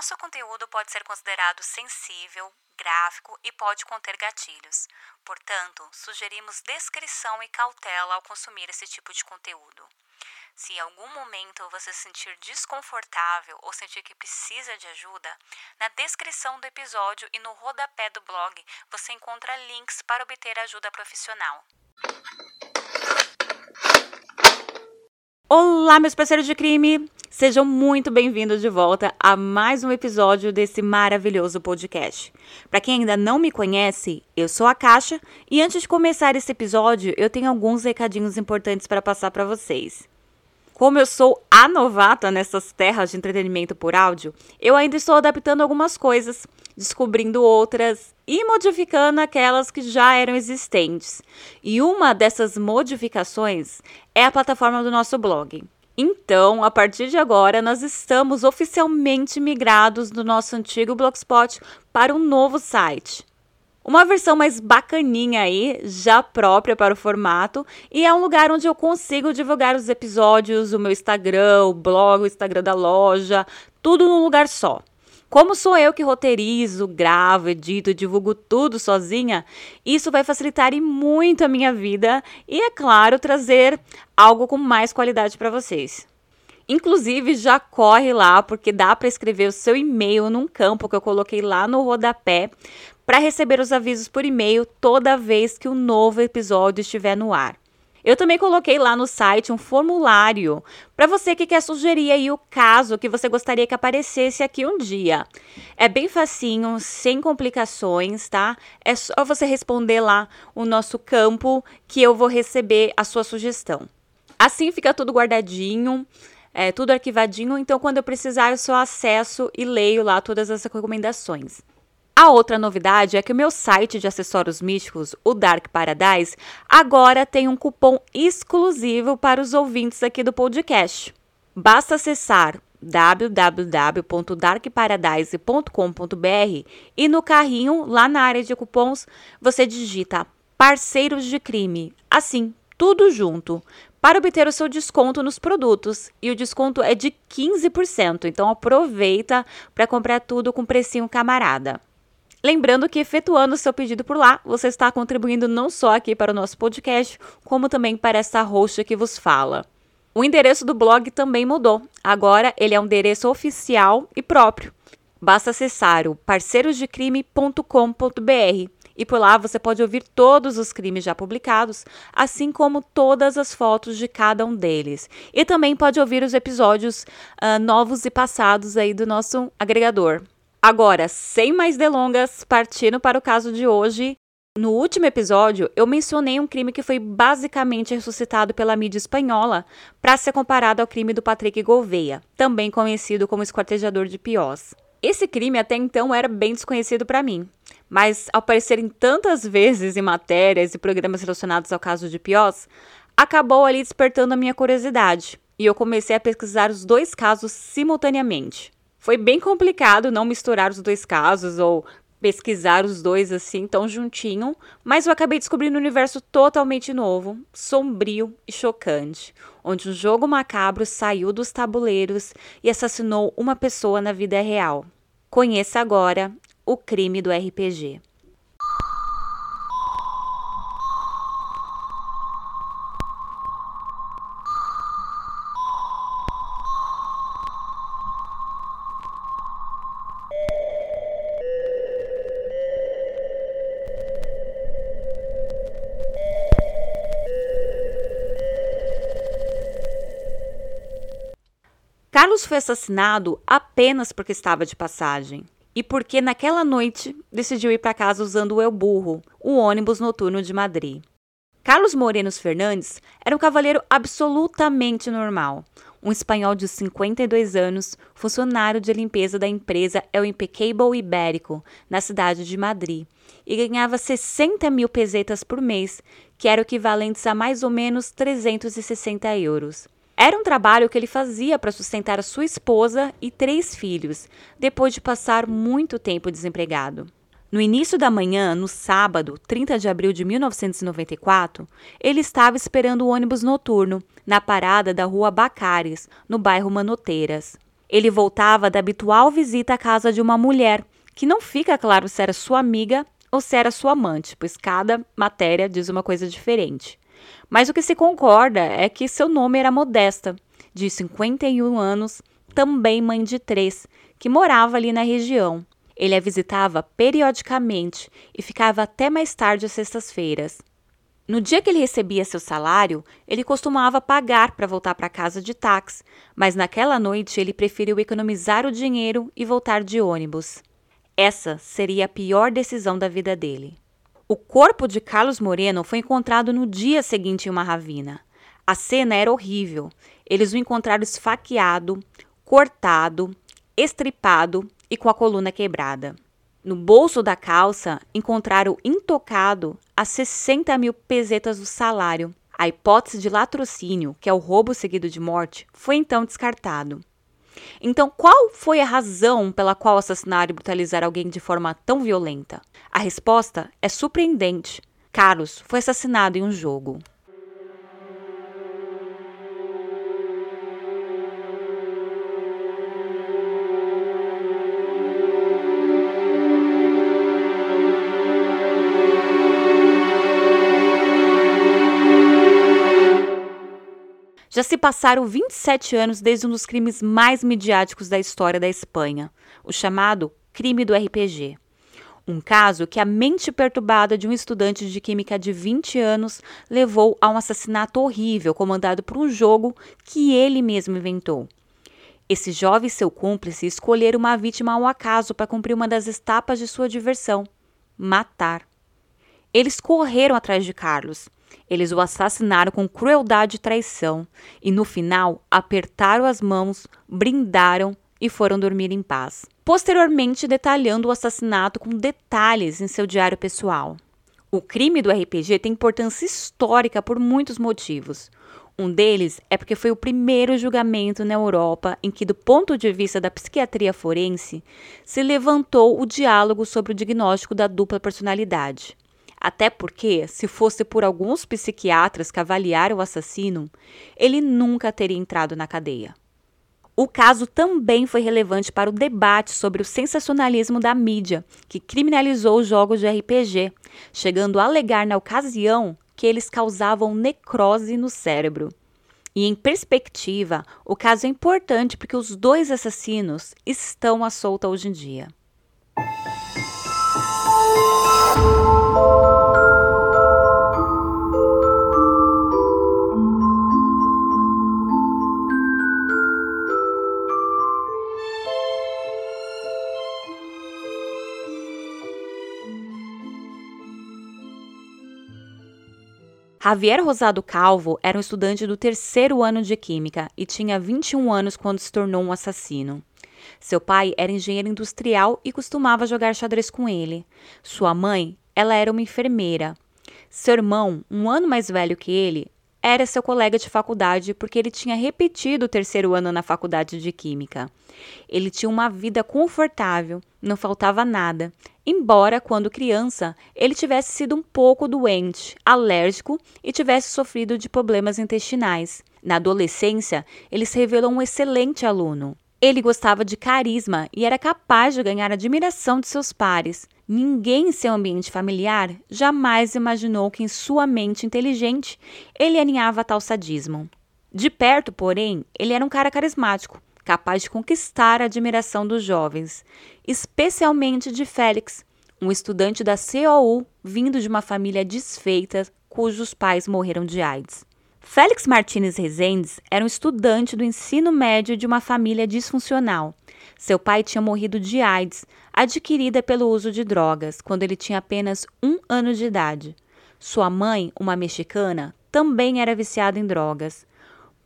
Nosso conteúdo pode ser considerado sensível, gráfico e pode conter gatilhos. Portanto, sugerimos descrição e cautela ao consumir esse tipo de conteúdo. Se em algum momento você se sentir desconfortável ou sentir que precisa de ajuda, na descrição do episódio e no rodapé do blog você encontra links para obter ajuda profissional. Olá, meus parceiros de crime! Sejam muito bem-vindos de volta a mais um episódio desse maravilhoso podcast. Para quem ainda não me conhece, eu sou a Caixa e antes de começar esse episódio, eu tenho alguns recadinhos importantes para passar para vocês. Como eu sou a novata nessas terras de entretenimento por áudio, eu ainda estou adaptando algumas coisas, descobrindo outras e modificando aquelas que já eram existentes. E uma dessas modificações é a plataforma do nosso blog. Então, a partir de agora, nós estamos oficialmente migrados do nosso antigo Blogspot para um novo site. Uma versão mais bacaninha aí, já própria para o formato, e é um lugar onde eu consigo divulgar os episódios, o meu Instagram, o blog, o Instagram da loja, tudo num lugar só. Como sou eu que roteirizo, gravo, edito, divulgo tudo sozinha, isso vai facilitar e muito a minha vida e, é claro, trazer algo com mais qualidade para vocês. Inclusive, já corre lá, porque dá para escrever o seu e-mail num campo que eu coloquei lá no rodapé para receber os avisos por e-mail toda vez que o um novo episódio estiver no ar. Eu também coloquei lá no site um formulário para você que quer sugerir aí o caso que você gostaria que aparecesse aqui um dia. É bem facinho, sem complicações, tá? É só você responder lá o nosso campo que eu vou receber a sua sugestão. Assim fica tudo guardadinho é, tudo arquivadinho, então quando eu precisar eu só acesso e leio lá todas as recomendações. A outra novidade é que o meu site de acessórios místicos, o Dark Paradise, agora tem um cupom exclusivo para os ouvintes aqui do podcast. Basta acessar www.darkparadise.com.br e no carrinho, lá na área de cupons, você digita parceiros de crime. Assim, tudo junto para obter o seu desconto nos produtos. E o desconto é de 15%, então aproveita para comprar tudo com precinho camarada. Lembrando que efetuando o seu pedido por lá, você está contribuindo não só aqui para o nosso podcast, como também para essa roxa que vos fala. O endereço do blog também mudou. Agora ele é um endereço oficial e próprio. Basta acessar o parceirosdecrime.com.br e por lá você pode ouvir todos os crimes já publicados, assim como todas as fotos de cada um deles. E também pode ouvir os episódios uh, novos e passados aí do nosso agregador. Agora, sem mais delongas, partindo para o caso de hoje. No último episódio, eu mencionei um crime que foi basicamente ressuscitado pela mídia espanhola para ser comparado ao crime do Patrick Gouveia, também conhecido como esquartejador de Piós. Esse crime até então era bem desconhecido para mim, mas ao aparecerem tantas vezes em matérias e programas relacionados ao caso de Piós, acabou ali despertando a minha curiosidade e eu comecei a pesquisar os dois casos simultaneamente. Foi bem complicado não misturar os dois casos ou pesquisar os dois assim tão juntinho, mas eu acabei descobrindo um universo totalmente novo, sombrio e chocante, onde um jogo macabro saiu dos tabuleiros e assassinou uma pessoa na vida real. Conheça agora o crime do RPG. Carlos foi assassinado apenas porque estava de passagem e porque naquela noite decidiu ir para casa usando o El Burro, o ônibus noturno de Madrid. Carlos Morenos Fernandes era um cavalheiro absolutamente normal, um espanhol de 52 anos, funcionário de limpeza da empresa El Impecable Ibérico, na cidade de Madrid, e ganhava 60 mil pesetas por mês, que eram equivalentes a mais ou menos 360 euros. Era um trabalho que ele fazia para sustentar a sua esposa e três filhos, depois de passar muito tempo desempregado. No início da manhã, no sábado, 30 de abril de 1994, ele estava esperando o ônibus noturno na parada da rua Bacares, no bairro Manoteiras. Ele voltava da habitual visita à casa de uma mulher, que não fica claro se era sua amiga ou se era sua amante, pois cada matéria diz uma coisa diferente. Mas o que se concorda é que seu nome era Modesta, de 51 anos, também mãe de três, que morava ali na região. Ele a visitava periodicamente e ficava até mais tarde às sextas-feiras. No dia que ele recebia seu salário, ele costumava pagar para voltar para casa de táxi, mas naquela noite ele preferiu economizar o dinheiro e voltar de ônibus. Essa seria a pior decisão da vida dele. O corpo de Carlos Moreno foi encontrado no dia seguinte em uma ravina. A cena era horrível. Eles o encontraram esfaqueado, cortado, estripado e com a coluna quebrada. No bolso da calça, encontraram intocado as 60 mil pesetas do salário. A hipótese de latrocínio, que é o roubo seguido de morte, foi então descartado. Então, qual foi a razão pela qual assassinar e brutalizar alguém de forma tão violenta? A resposta é surpreendente. Carlos foi assassinado em um jogo. Já se passaram 27 anos desde um dos crimes mais midiáticos da história da Espanha, o chamado crime do RPG. Um caso que a mente perturbada de um estudante de química de 20 anos levou a um assassinato horrível comandado por um jogo que ele mesmo inventou. Esse jovem e seu cúmplice escolheram uma vítima ao acaso para cumprir uma das etapas de sua diversão: matar. Eles correram atrás de Carlos, eles o assassinaram com crueldade e traição e, no final, apertaram as mãos, brindaram e foram dormir em paz. Posteriormente, detalhando o assassinato com detalhes em seu diário pessoal. O crime do RPG tem importância histórica por muitos motivos. Um deles é porque foi o primeiro julgamento na Europa em que, do ponto de vista da psiquiatria forense, se levantou o diálogo sobre o diagnóstico da dupla personalidade. Até porque, se fosse por alguns psiquiatras que avaliaram o assassino, ele nunca teria entrado na cadeia. O caso também foi relevante para o debate sobre o sensacionalismo da mídia, que criminalizou os jogos de RPG, chegando a alegar na ocasião que eles causavam necrose no cérebro. E em perspectiva, o caso é importante porque os dois assassinos estão à solta hoje em dia. Javier Rosado Calvo era um estudante do terceiro ano de Química e tinha 21 anos quando se tornou um assassino. Seu pai era engenheiro industrial e costumava jogar xadrez com ele. Sua mãe, ela era uma enfermeira. Seu irmão, um ano mais velho que ele, era seu colega de faculdade porque ele tinha repetido o terceiro ano na faculdade de Química. Ele tinha uma vida confortável, não faltava nada, embora quando criança ele tivesse sido um pouco doente, alérgico e tivesse sofrido de problemas intestinais. Na adolescência, ele se revelou um excelente aluno. Ele gostava de carisma e era capaz de ganhar admiração de seus pares. Ninguém em seu ambiente familiar jamais imaginou que em sua mente inteligente ele alinhava tal sadismo. De perto, porém, ele era um cara carismático, capaz de conquistar a admiração dos jovens, especialmente de Félix, um estudante da COU vindo de uma família desfeita cujos pais morreram de AIDS. Félix Martins Rezendes era um estudante do ensino médio de uma família disfuncional. Seu pai tinha morrido de AIDS, adquirida pelo uso de drogas, quando ele tinha apenas um ano de idade. Sua mãe, uma mexicana, também era viciada em drogas.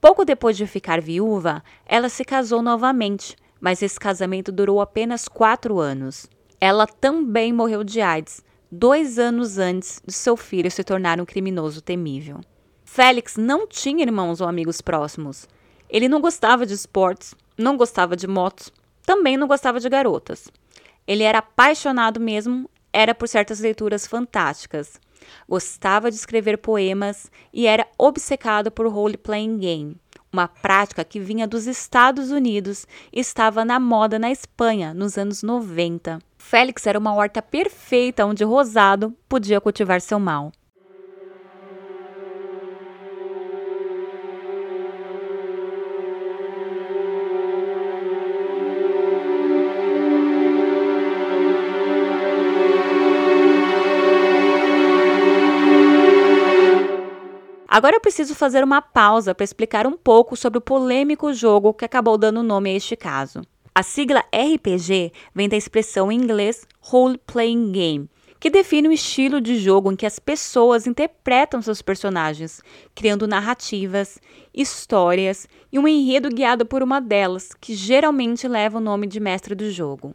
Pouco depois de ficar viúva, ela se casou novamente, mas esse casamento durou apenas quatro anos. Ela também morreu de AIDS, dois anos antes de seu filho se tornar um criminoso temível. Félix não tinha irmãos ou amigos próximos. Ele não gostava de esportes, não gostava de motos, também não gostava de garotas. Ele era apaixonado mesmo, era por certas leituras fantásticas. Gostava de escrever poemas e era obcecado por role-playing game, uma prática que vinha dos Estados Unidos e estava na moda na Espanha nos anos 90. Félix era uma horta perfeita onde Rosado podia cultivar seu mal. Agora eu preciso fazer uma pausa para explicar um pouco sobre o polêmico jogo que acabou dando nome a este caso. A sigla RPG vem da expressão em inglês Role Playing Game, que define um estilo de jogo em que as pessoas interpretam seus personagens, criando narrativas, histórias e um enredo guiado por uma delas, que geralmente leva o nome de mestre do jogo.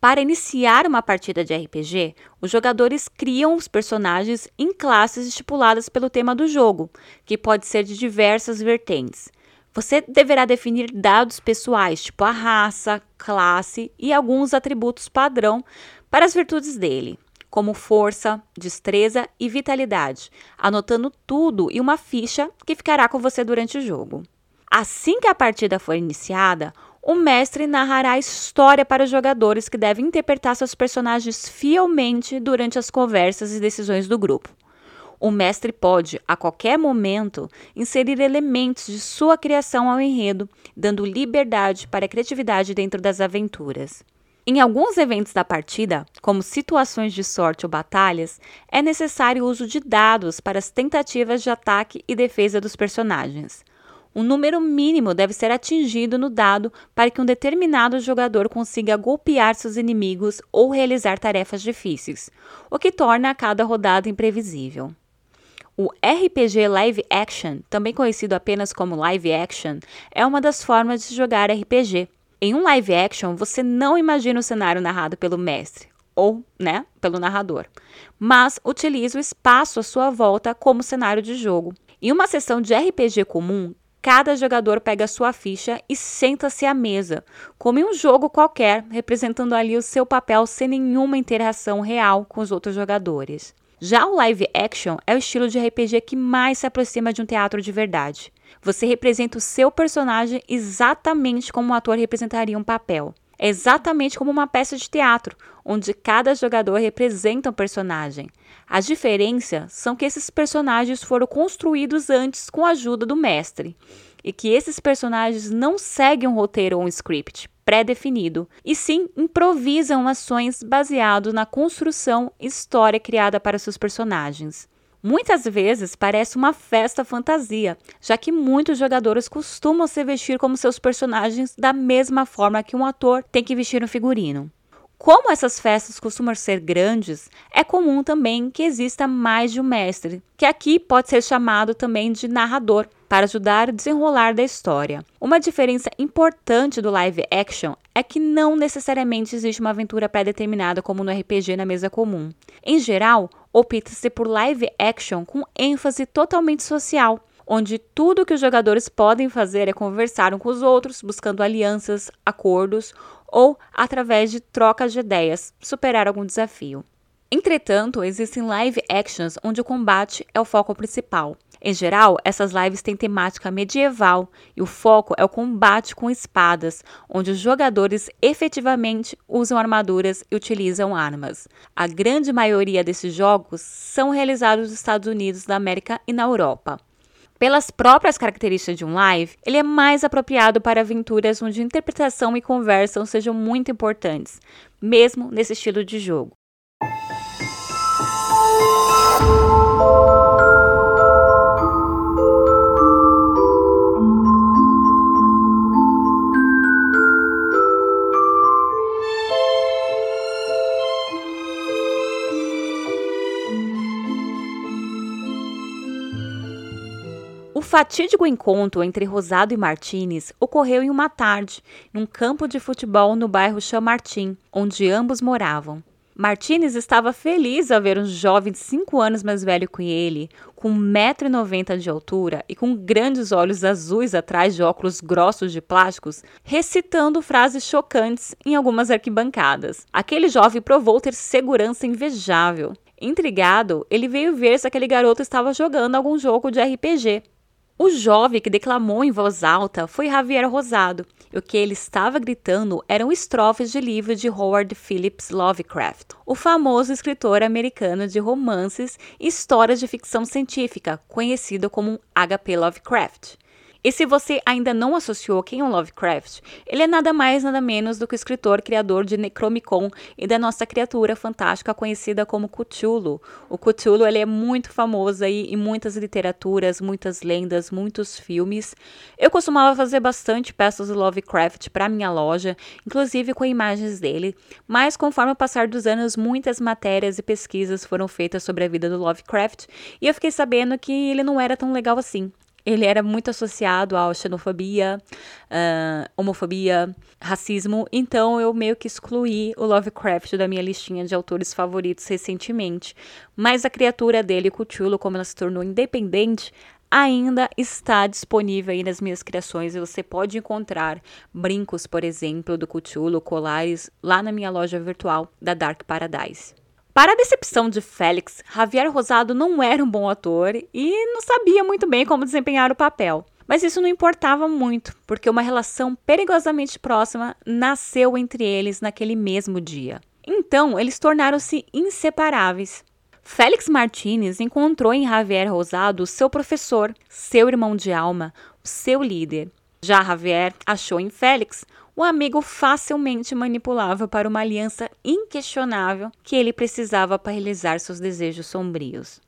Para iniciar uma partida de RPG, os jogadores criam os personagens em classes estipuladas pelo tema do jogo, que pode ser de diversas vertentes. Você deverá definir dados pessoais, tipo a raça, classe e alguns atributos padrão para as virtudes dele, como força, destreza e vitalidade, anotando tudo em uma ficha que ficará com você durante o jogo. Assim que a partida for iniciada, o mestre narrará a história para os jogadores que devem interpretar seus personagens fielmente durante as conversas e decisões do grupo. O mestre pode, a qualquer momento, inserir elementos de sua criação ao enredo, dando liberdade para a criatividade dentro das aventuras. Em alguns eventos da partida, como situações de sorte ou batalhas, é necessário o uso de dados para as tentativas de ataque e defesa dos personagens. Um número mínimo deve ser atingido no dado para que um determinado jogador consiga golpear seus inimigos ou realizar tarefas difíceis, o que torna cada rodada imprevisível. O RPG Live Action, também conhecido apenas como Live Action, é uma das formas de jogar RPG. Em um live action, você não imagina o cenário narrado pelo mestre, ou, né, pelo narrador, mas utiliza o espaço à sua volta como cenário de jogo. Em uma sessão de RPG comum, Cada jogador pega sua ficha e senta-se à mesa, como em um jogo qualquer, representando ali o seu papel sem nenhuma interação real com os outros jogadores. Já o live action é o estilo de RPG que mais se aproxima de um teatro de verdade. Você representa o seu personagem exatamente como um ator representaria um papel. É exatamente como uma peça de teatro, onde cada jogador representa um personagem. As diferenças são que esses personagens foram construídos antes com a ajuda do mestre, e que esses personagens não seguem um roteiro ou um script pré-definido, e sim improvisam ações baseado na construção e história criada para seus personagens. Muitas vezes parece uma festa fantasia, já que muitos jogadores costumam se vestir como seus personagens da mesma forma que um ator tem que vestir um figurino. Como essas festas costumam ser grandes, é comum também que exista mais de um mestre, que aqui pode ser chamado também de narrador, para ajudar a desenrolar da história. Uma diferença importante do live action é que não necessariamente existe uma aventura pré-determinada como no RPG na mesa comum. Em geral, opta-se por live action com ênfase totalmente social, onde tudo que os jogadores podem fazer é conversar com os outros, buscando alianças, acordos ou, através de trocas de ideias, superar algum desafio. Entretanto, existem live actions onde o combate é o foco principal. Em geral, essas lives têm temática medieval e o foco é o combate com espadas, onde os jogadores efetivamente usam armaduras e utilizam armas. A grande maioria desses jogos são realizados nos Estados Unidos da América e na Europa. Pelas próprias características de um live, ele é mais apropriado para aventuras onde interpretação e conversa sejam muito importantes, mesmo nesse estilo de jogo. Fatídico encontro entre Rosado e Martinez ocorreu em uma tarde, num campo de futebol no bairro Chamartim, onde ambos moravam. Martinez estava feliz ao ver um jovem de 5 anos mais velho que ele, com 1,90m de altura e com grandes olhos azuis atrás de óculos grossos de plásticos, recitando frases chocantes em algumas arquibancadas. Aquele jovem provou ter segurança invejável. Intrigado, ele veio ver se aquele garoto estava jogando algum jogo de RPG O jovem que declamou em voz alta foi Javier Rosado, e o que ele estava gritando eram estrofes de livro de Howard Phillips Lovecraft, o famoso escritor americano de romances e histórias de ficção científica, conhecido como H.P. Lovecraft. E se você ainda não associou quem é o Lovecraft, ele é nada mais nada menos do que o escritor criador de Necromicon e da nossa criatura fantástica conhecida como Cthulhu. O Cthulhu ele é muito famoso aí em muitas literaturas, muitas lendas, muitos filmes. Eu costumava fazer bastante peças do Lovecraft para minha loja, inclusive com imagens dele, mas conforme o passar dos anos, muitas matérias e pesquisas foram feitas sobre a vida do Lovecraft e eu fiquei sabendo que ele não era tão legal assim ele era muito associado à xenofobia, uh, homofobia, racismo, então eu meio que excluí o Lovecraft da minha listinha de autores favoritos recentemente. Mas a criatura dele, Cthulhu, como ela se tornou independente, ainda está disponível aí nas minhas criações e você pode encontrar brincos, por exemplo, do Cthulhu, colares, lá na minha loja virtual da Dark Paradise. Para a decepção de Félix, Javier Rosado não era um bom ator e não sabia muito bem como desempenhar o papel. Mas isso não importava muito, porque uma relação perigosamente próxima nasceu entre eles naquele mesmo dia. Então, eles tornaram-se inseparáveis. Félix Martinez encontrou em Javier Rosado seu professor, seu irmão de alma, seu líder. Já Javier achou em Félix o amigo facilmente manipulável para uma aliança inquestionável que ele precisava para realizar seus desejos sombrios.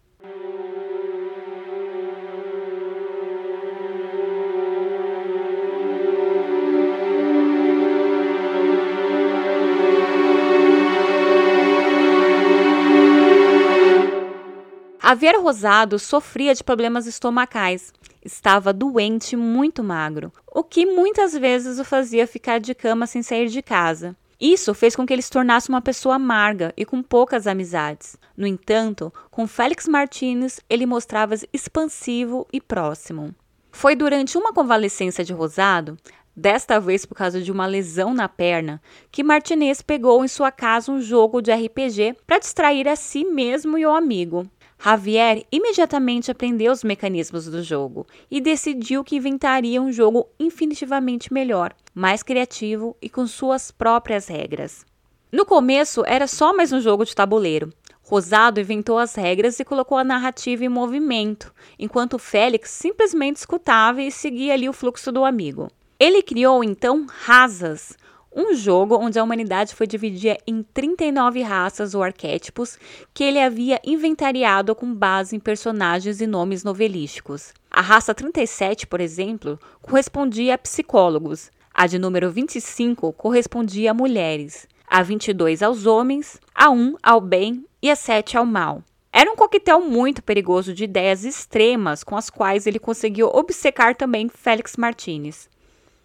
Javier Rosado sofria de problemas estomacais Estava doente, muito magro, o que muitas vezes o fazia ficar de cama sem sair de casa. Isso fez com que ele se tornasse uma pessoa amarga e com poucas amizades. No entanto, com Félix Martins, ele mostrava-se expansivo e próximo. Foi durante uma convalescença de Rosado, desta vez por causa de uma lesão na perna, que Martinez pegou em sua casa um jogo de RPG para distrair a si mesmo e o amigo. Javier imediatamente aprendeu os mecanismos do jogo e decidiu que inventaria um jogo infinitivamente melhor, mais criativo e com suas próprias regras. No começo era só mais um jogo de tabuleiro. Rosado inventou as regras e colocou a narrativa em movimento, enquanto Félix simplesmente escutava e seguia ali o fluxo do amigo. Ele criou então Rasas, um jogo onde a humanidade foi dividida em 39 raças ou arquétipos que ele havia inventariado com base em personagens e nomes novelísticos. A raça 37, por exemplo, correspondia a psicólogos, a de número 25 correspondia a mulheres, a 22 aos homens, a 1 ao bem e a 7 ao mal. Era um coquetel muito perigoso de ideias extremas com as quais ele conseguiu obcecar também Félix Martinez.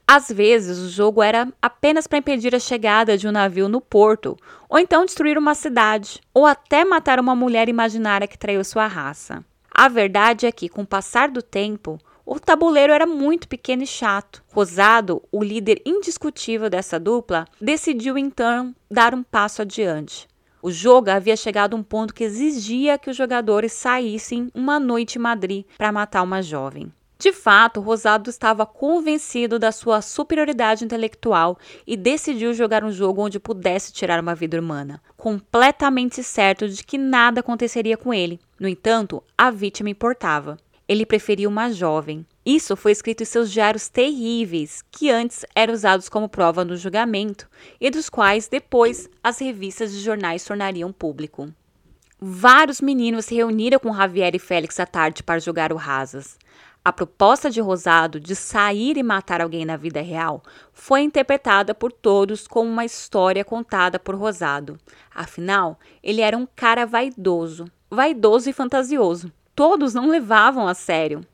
Às vezes, o jogo era apenas para impedir a chegada de um navio no porto, ou então destruir uma cidade, ou até matar uma mulher imaginária que traiu sua raça. A verdade é que, com o passar do tempo, o tabuleiro era muito pequeno e chato. Rosado, o líder indiscutível dessa dupla, decidiu então dar um passo adiante. O jogo havia chegado a um ponto que exigia que os jogadores saíssem uma noite em Madrid para matar uma jovem. De fato, Rosado estava convencido da sua superioridade intelectual e decidiu jogar um jogo onde pudesse tirar uma vida humana, completamente certo de que nada aconteceria com ele. No entanto, a vítima importava. Ele preferia uma jovem. Isso foi escrito em seus diários terríveis, que antes eram usados como prova no julgamento e dos quais depois as revistas de jornais tornariam público. Vários meninos se reuniram com Javier e Félix à tarde para jogar o Rasas. A proposta de Rosado de sair e matar alguém na vida real foi interpretada por todos como uma história contada por Rosado. Afinal, ele era um cara vaidoso, vaidoso e fantasioso. Todos não levavam a sério.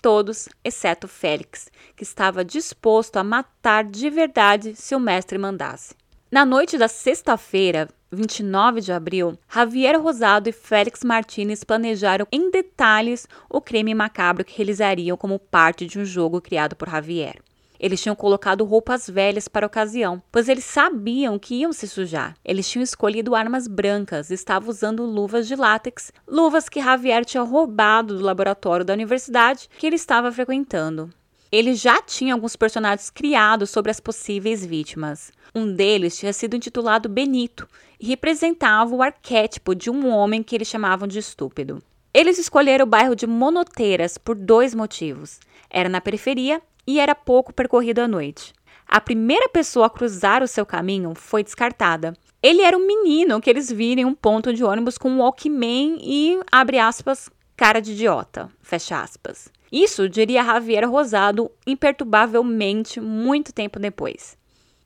Todos, exceto Félix, que estava disposto a matar de verdade se o mestre mandasse. Na noite da sexta-feira, 29 de abril, Javier Rosado e Félix Martinez planejaram em detalhes o crime macabro que realizariam como parte de um jogo criado por Javier. Eles tinham colocado roupas velhas para a ocasião, pois eles sabiam que iam se sujar. Eles tinham escolhido armas brancas e estavam usando luvas de látex, luvas que Javier tinha roubado do laboratório da universidade que ele estava frequentando. Ele já tinha alguns personagens criados sobre as possíveis vítimas. Um deles tinha sido intitulado Benito e representava o arquétipo de um homem que eles chamavam de estúpido. Eles escolheram o bairro de Monoteiras por dois motivos. Era na periferia e era pouco percorrido à noite. A primeira pessoa a cruzar o seu caminho foi descartada. Ele era um menino que eles viram em um ponto de ônibus com um Walkman e, abre aspas, cara de idiota, fecha aspas. Isso diria Javier Rosado imperturbavelmente muito tempo depois.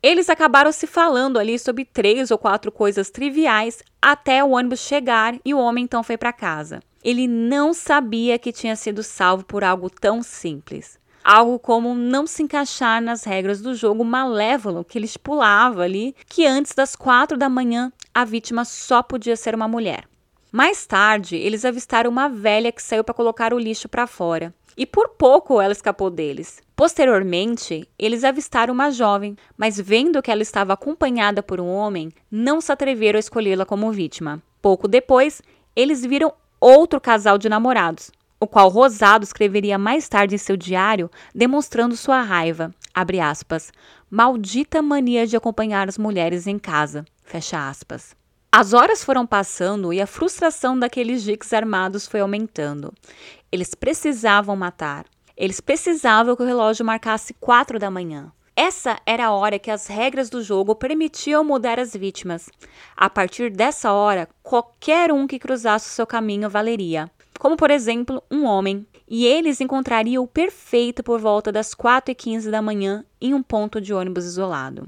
Eles acabaram se falando ali sobre três ou quatro coisas triviais até o ônibus chegar e o homem então foi para casa. Ele não sabia que tinha sido salvo por algo tão simples. Algo como não se encaixar nas regras do jogo malévolo que ele estipulava ali, que antes das quatro da manhã a vítima só podia ser uma mulher. Mais tarde, eles avistaram uma velha que saiu para colocar o lixo para fora e por pouco ela escapou deles. Posteriormente, eles avistaram uma jovem, mas vendo que ela estava acompanhada por um homem, não se atreveram a escolhê-la como vítima. Pouco depois, eles viram outro casal de namorados, o qual Rosado escreveria mais tarde em seu diário, demonstrando sua raiva. Abre aspas. Maldita mania de acompanhar as mulheres em casa. Fecha aspas. As horas foram passando e a frustração daqueles jiques armados foi aumentando. Eles precisavam matar. Eles precisavam que o relógio marcasse quatro da manhã. Essa era a hora que as regras do jogo permitiam mudar as vítimas. A partir dessa hora, qualquer um que cruzasse o seu caminho valeria. Como, por exemplo, um homem. E eles encontrariam o perfeito por volta das 4 e 15 da manhã em um ponto de ônibus isolado.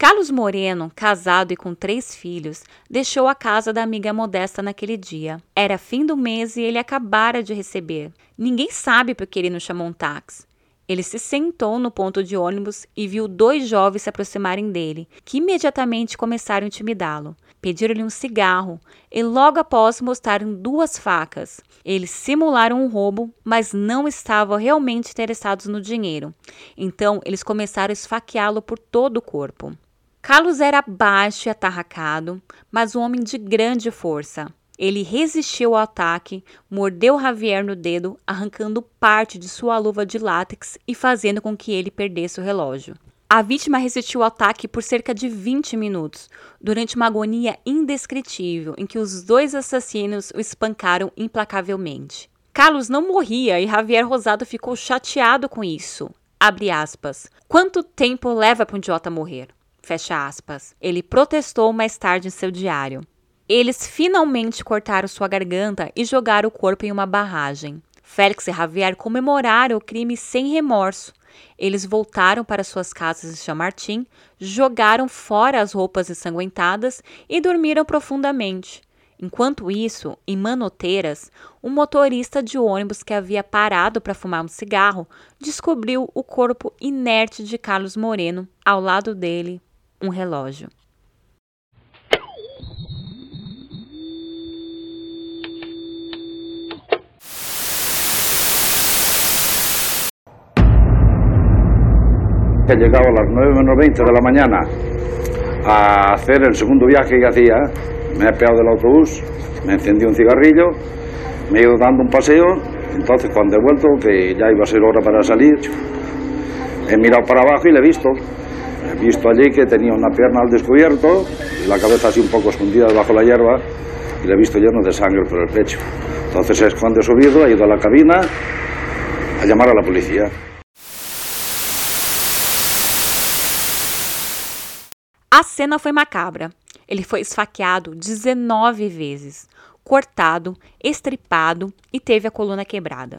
Carlos Moreno, casado e com três filhos, deixou a casa da amiga Modesta naquele dia. Era fim do mês e ele acabara de receber. Ninguém sabe por que ele não chamou um táxi. Ele se sentou no ponto de ônibus e viu dois jovens se aproximarem dele, que imediatamente começaram a intimidá-lo. Pediram-lhe um cigarro e logo após mostraram duas facas. Eles simularam um roubo, mas não estavam realmente interessados no dinheiro. Então, eles começaram a esfaqueá-lo por todo o corpo. Carlos era baixo e atarracado, mas um homem de grande força. Ele resistiu ao ataque, mordeu Javier no dedo, arrancando parte de sua luva de látex e fazendo com que ele perdesse o relógio. A vítima resistiu ao ataque por cerca de 20 minutos, durante uma agonia indescritível em que os dois assassinos o espancaram implacavelmente. Carlos não morria e Javier Rosado ficou chateado com isso. Abre aspas. Quanto tempo leva para um idiota morrer? Fecha aspas. Ele protestou mais tarde em seu diário. Eles finalmente cortaram sua garganta e jogaram o corpo em uma barragem. Félix e Javier comemoraram o crime sem remorso. Eles voltaram para suas casas em Chamartim, jogaram fora as roupas ensanguentadas e dormiram profundamente. Enquanto isso, em Manoteiras, um motorista de ônibus que havia parado para fumar um cigarro descobriu o corpo inerte de Carlos Moreno, ao lado dele, um relógio. He llegado a las 9 menos 20 de la mañana a hacer el segundo viaje que hacía. Me he pegado del autobús, me encendí un cigarrillo, me he ido dando un paseo. Entonces, cuando he vuelto, que ya iba a ser hora para salir, he mirado para abajo y le he visto. Visto allí que tenía una pierna al descubierto, la cabeza así un poco escondida debajo de la hierba y le he visto lleno de sangre por el pecho. Entonces es cuando he subido, he ido a la cabina a llamar a la policía. A cena foi macabra. Ele foi esfaqueado 19 vezes, cortado, estripado e teve a coluna quebrada.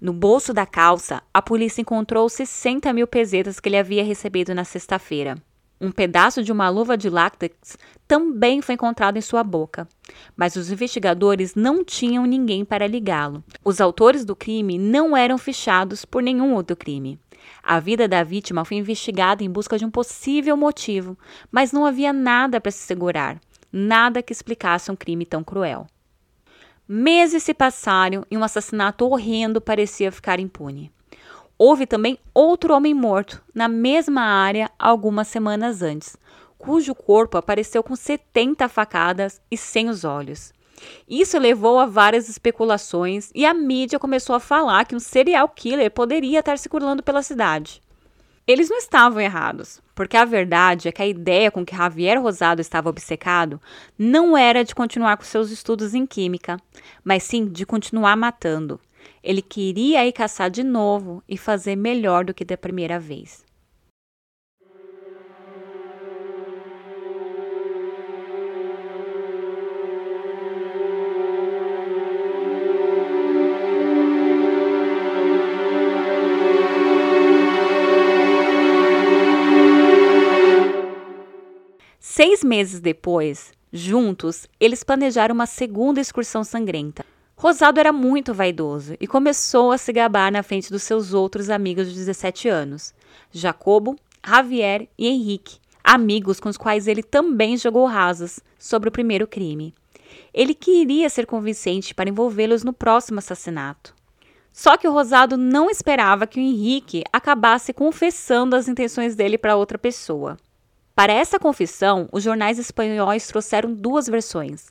No bolso da calça, a polícia encontrou 60 mil pesetas que ele havia recebido na sexta-feira. Um pedaço de uma luva de látex também foi encontrado em sua boca, mas os investigadores não tinham ninguém para ligá-lo. Os autores do crime não eram fichados por nenhum outro crime. A vida da vítima foi investigada em busca de um possível motivo, mas não havia nada para se segurar, nada que explicasse um crime tão cruel. Meses se passaram e um assassinato horrendo parecia ficar impune. Houve também outro homem morto na mesma área algumas semanas antes, cujo corpo apareceu com 70 facadas e sem os olhos. Isso levou a várias especulações e a mídia começou a falar que um serial killer poderia estar circulando pela cidade. Eles não estavam errados, porque a verdade é que a ideia com que Javier Rosado estava obcecado não era de continuar com seus estudos em química, mas sim de continuar matando. Ele queria ir caçar de novo e fazer melhor do que da primeira vez. Seis meses depois, juntos, eles planejaram uma segunda excursão sangrenta. Rosado era muito vaidoso e começou a se gabar na frente dos seus outros amigos de 17 anos, Jacobo, Javier e Henrique, amigos com os quais ele também jogou rasas sobre o primeiro crime. Ele queria ser convincente para envolvê-los no próximo assassinato. Só que o Rosado não esperava que o Henrique acabasse confessando as intenções dele para outra pessoa. Para essa confissão, os jornais espanhóis trouxeram duas versões.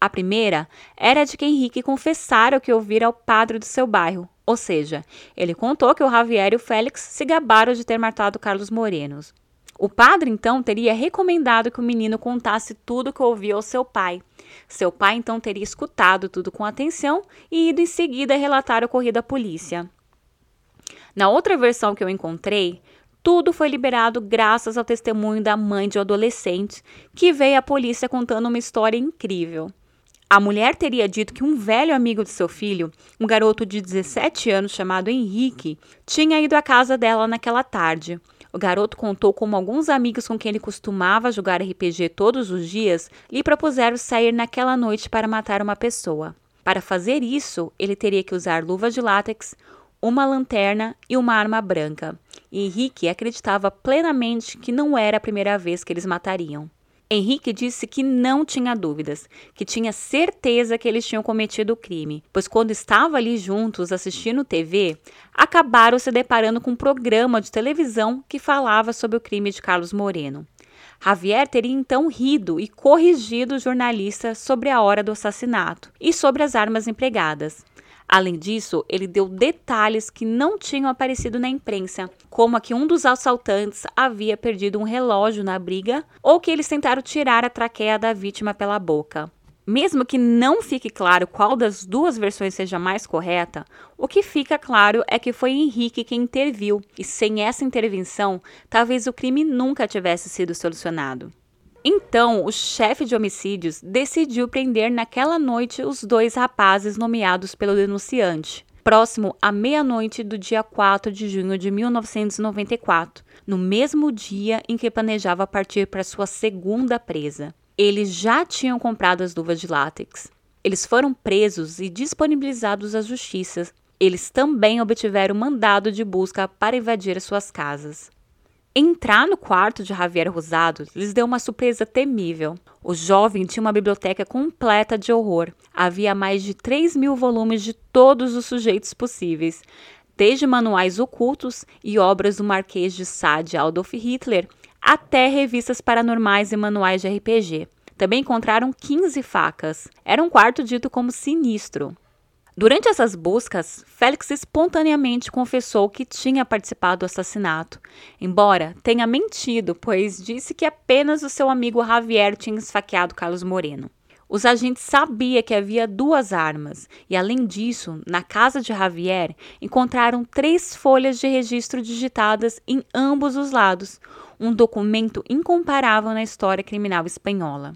A primeira era de que Henrique confessara o que ouvira ao padre do seu bairro, ou seja, ele contou que o Javier e o Félix se gabaram de ter matado Carlos Morenos. O padre então teria recomendado que o menino contasse tudo o que ouvia ao seu pai. Seu pai então teria escutado tudo com atenção e ido em seguida relatar o ocorrido à polícia. Na outra versão que eu encontrei, tudo foi liberado graças ao testemunho da mãe de um adolescente, que veio à polícia contando uma história incrível. A mulher teria dito que um velho amigo de seu filho, um garoto de 17 anos chamado Henrique, tinha ido à casa dela naquela tarde. O garoto contou como alguns amigos com quem ele costumava jogar RPG todos os dias lhe propuseram sair naquela noite para matar uma pessoa. Para fazer isso, ele teria que usar luvas de látex, uma lanterna e uma arma branca. Henrique acreditava plenamente que não era a primeira vez que eles matariam. Henrique disse que não tinha dúvidas, que tinha certeza que eles tinham cometido o crime, pois quando estavam ali juntos assistindo TV, acabaram se deparando com um programa de televisão que falava sobre o crime de Carlos Moreno. Javier teria então rido e corrigido o jornalista sobre a hora do assassinato e sobre as armas empregadas. Além disso, ele deu detalhes que não tinham aparecido na imprensa, como a que um dos assaltantes havia perdido um relógio na briga ou que eles tentaram tirar a traqueia da vítima pela boca. Mesmo que não fique claro qual das duas versões seja mais correta, o que fica claro é que foi Henrique quem interviu, e sem essa intervenção, talvez o crime nunca tivesse sido solucionado. Então, o chefe de homicídios decidiu prender naquela noite os dois rapazes nomeados pelo denunciante, próximo à meia-noite do dia 4 de junho de 1994, no mesmo dia em que planejava partir para sua segunda presa. Eles já tinham comprado as luvas de látex. Eles foram presos e disponibilizados à justiça. Eles também obtiveram mandado de busca para invadir as suas casas. Entrar no quarto de Javier Rosado lhes deu uma surpresa temível. O jovem tinha uma biblioteca completa de horror. Havia mais de 3 mil volumes de todos os sujeitos possíveis, desde manuais ocultos e obras do Marquês de Sade Adolf Hitler, até revistas paranormais e manuais de RPG. Também encontraram 15 facas. Era um quarto dito como sinistro. Durante essas buscas, Félix espontaneamente confessou que tinha participado do assassinato, embora tenha mentido, pois disse que apenas o seu amigo Javier tinha esfaqueado Carlos Moreno. Os agentes sabiam que havia duas armas e, além disso, na casa de Javier encontraram três folhas de registro digitadas em ambos os lados, um documento incomparável na história criminal espanhola.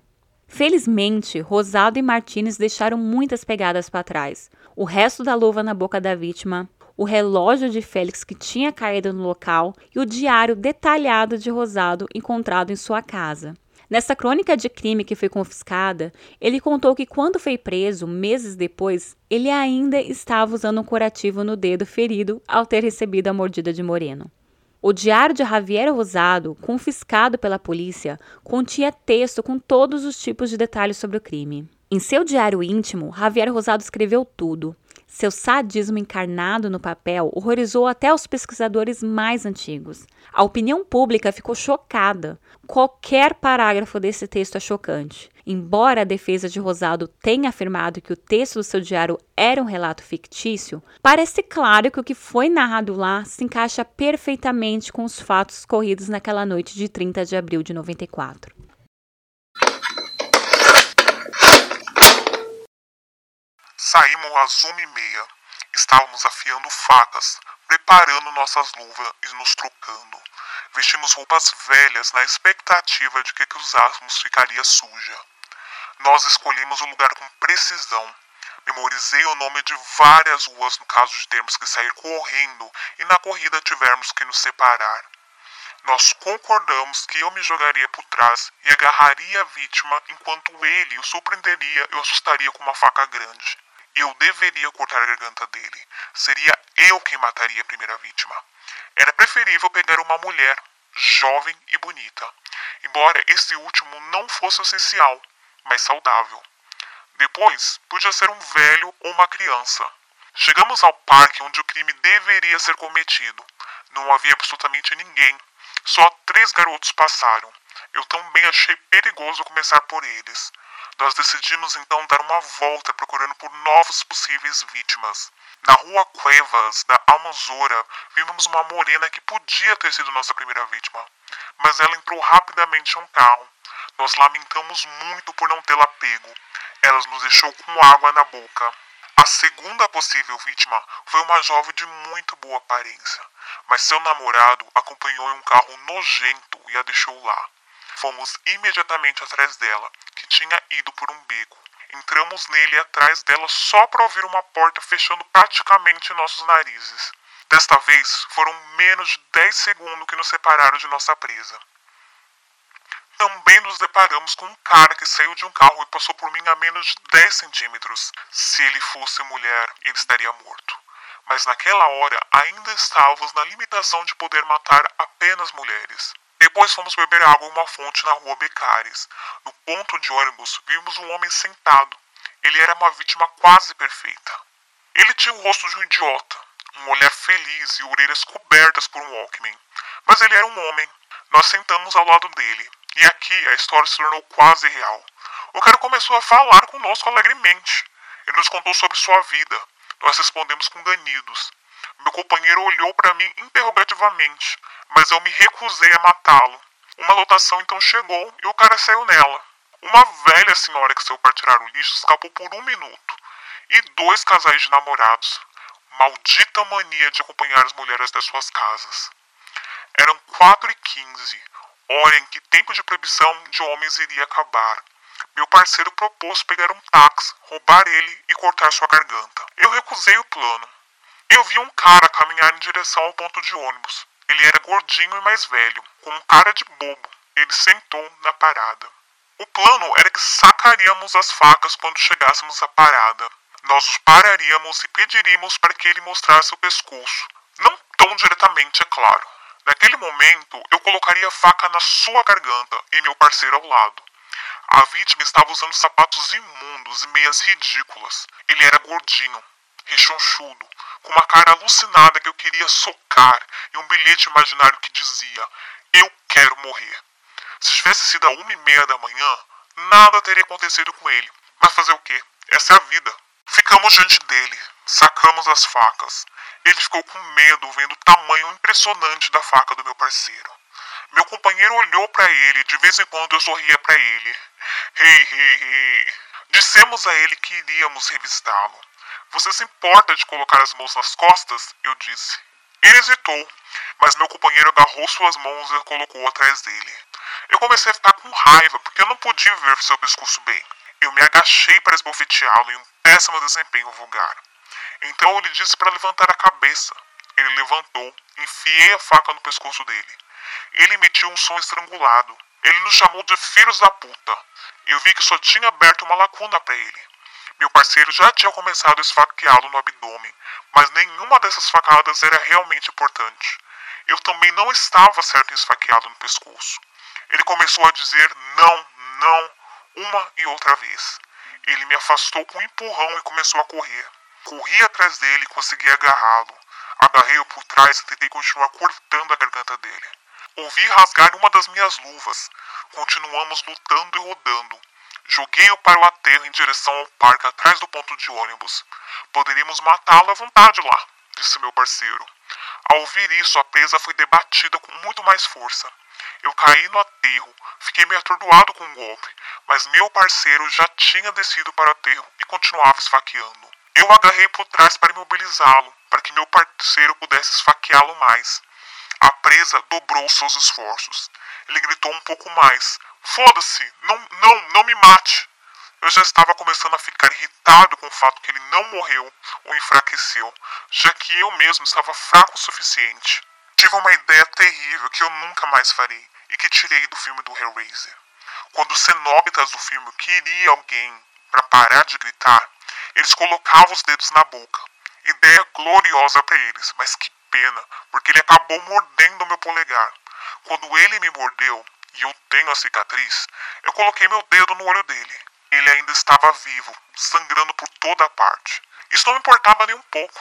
Felizmente, Rosado e Martinez deixaram muitas pegadas para trás. O resto da luva na boca da vítima, o relógio de Félix que tinha caído no local e o diário detalhado de Rosado encontrado em sua casa. Nessa crônica de crime que foi confiscada, ele contou que quando foi preso, meses depois, ele ainda estava usando um curativo no dedo ferido ao ter recebido a mordida de Moreno. O diário de Javier Rosado, confiscado pela polícia, continha texto com todos os tipos de detalhes sobre o crime. Em seu diário íntimo, Javier Rosado escreveu tudo. Seu sadismo encarnado no papel horrorizou até os pesquisadores mais antigos. A opinião pública ficou chocada. Qualquer parágrafo desse texto é chocante. Embora a defesa de Rosado tenha afirmado que o texto do seu diário era um relato fictício, parece claro que o que foi narrado lá se encaixa perfeitamente com os fatos corridos naquela noite de 30 de abril de 94. Saímos às uma e meia. Estávamos afiando facas, preparando nossas luvas e nos trocando. Vestimos roupas velhas na expectativa de que que usássemos ficaria suja. Nós escolhemos o lugar com precisão. Memorizei o nome de várias ruas no caso de termos que sair correndo e na corrida tivermos que nos separar. Nós concordamos que eu me jogaria por trás e agarraria a vítima enquanto ele o surpreenderia e o assustaria com uma faca grande. Eu deveria cortar a garganta dele. Seria eu quem mataria a primeira vítima. Era preferível pegar uma mulher, jovem e bonita, embora esse último não fosse essencial, mas saudável. Depois, podia ser um velho ou uma criança. Chegamos ao parque onde o crime deveria ser cometido. Não havia absolutamente ninguém. Só três garotos passaram. Eu também achei perigoso começar por eles. Nós decidimos então dar uma volta procurando por novas possíveis vítimas. Na rua Cuevas, da Almanzora, vimos uma morena que podia ter sido nossa primeira vítima, mas ela entrou rapidamente em um carro. Nós lamentamos muito por não tê-la pego. Ela nos deixou com água na boca. A segunda possível vítima foi uma jovem de muito boa aparência, mas seu namorado acompanhou em um carro nojento e a deixou lá. Fomos imediatamente atrás dela, que tinha ido por um beco. Entramos nele atrás dela só para ouvir uma porta fechando praticamente nossos narizes. Desta vez, foram menos de 10 segundos que nos separaram de nossa presa. Também nos deparamos com um cara que saiu de um carro e passou por mim a menos de 10 centímetros. Se ele fosse mulher, ele estaria morto. Mas naquela hora ainda estávamos na limitação de poder matar apenas mulheres. Depois fomos beber água em uma fonte na rua Becares. No ponto de ônibus, vimos um homem sentado. Ele era uma vítima quase perfeita. Ele tinha o rosto de um idiota, um olhar feliz e orelhas cobertas por um Walkman. Mas ele era um homem. Nós sentamos ao lado dele. E aqui a história se tornou quase real. O cara começou a falar conosco alegremente. Ele nos contou sobre sua vida. Nós respondemos com ganidos. Meu companheiro olhou para mim interrogativamente, mas eu me recusei a matá-lo. Uma lotação então chegou e o cara saiu nela. Uma velha senhora que saiu para tirar o lixo escapou por um minuto. E dois casais de namorados. Maldita mania de acompanhar as mulheres das suas casas. Eram quatro e quinze, hora em que tempo de proibição de homens iria acabar. Meu parceiro propôs pegar um táxi, roubar ele e cortar sua garganta. Eu recusei o plano. Eu vi um cara caminhar em direção ao ponto de ônibus. Ele era gordinho e mais velho, com um cara de bobo. Ele sentou na parada. O plano era que sacaríamos as facas quando chegássemos à parada. Nós os pararíamos e pediríamos para que ele mostrasse o pescoço. Não tão diretamente, é claro. Naquele momento, eu colocaria a faca na sua garganta e meu parceiro ao lado. A vítima estava usando sapatos imundos e meias ridículas. Ele era gordinho, rechonchudo, com uma cara alucinada que eu queria socar e um bilhete imaginário que dizia: Eu quero morrer. Se tivesse sido a uma e meia da manhã, nada teria acontecido com ele. Mas fazer o quê? Essa é a vida. Ficamos diante dele, sacamos as facas. Ele ficou com medo vendo o tamanho impressionante da faca do meu parceiro. Meu companheiro olhou para ele, de vez em quando eu sorria para ele. Hey, hey, hey. Dissemos a ele que iríamos revistá-lo. Você se importa de colocar as mãos nas costas? Eu disse. Ele hesitou, mas meu companheiro agarrou suas mãos e a colocou atrás dele. Eu comecei a ficar com raiva, porque eu não podia ver seu pescoço bem. Eu me agachei para esbofeteá-lo em um péssimo desempenho vulgar. Então eu lhe disse para levantar a cabeça. Ele levantou, enfiei a faca no pescoço dele. Ele emitiu um som estrangulado. Ele nos chamou de filhos da puta. Eu vi que só tinha aberto uma lacuna para ele. Meu parceiro já tinha começado a esfaqueá-lo no abdômen, mas nenhuma dessas facadas era realmente importante. Eu também não estava certo em esfaqueá-lo no pescoço. Ele começou a dizer não, não, uma e outra vez. Ele me afastou com um empurrão e começou a correr. Corri atrás dele e consegui agarrá-lo. Agarrei-o por trás e tentei continuar cortando a garganta dele. Ouvi rasgar uma das minhas luvas. Continuamos lutando e rodando. Joguei-o para o aterro em direção ao parque atrás do ponto de ônibus. Poderíamos matá-lo à vontade lá, disse meu parceiro. Ao ouvir isso, a presa foi debatida com muito mais força. Eu caí no aterro, fiquei meio atordoado com o golpe, mas meu parceiro já tinha descido para o aterro e continuava esfaqueando. Eu agarrei por trás para imobilizá-lo, para que meu parceiro pudesse esfaqueá-lo mais. A presa dobrou seus esforços. Ele gritou um pouco mais. Foda-se! Não, não, não me mate! Eu já estava começando a ficar irritado com o fato que ele não morreu ou enfraqueceu, já que eu mesmo estava fraco o suficiente. Tive uma ideia terrível que eu nunca mais farei e que tirei do filme do Hellraiser. Quando os cenobitas do filme queriam alguém para parar de gritar, eles colocavam os dedos na boca. Ideia gloriosa para eles, mas que pena, porque ele acabou mordendo meu polegar. Quando ele me mordeu, e eu tenho a cicatriz, eu coloquei meu dedo no olho dele. Ele ainda estava vivo, sangrando por toda a parte. Isso não me importava nem um pouco.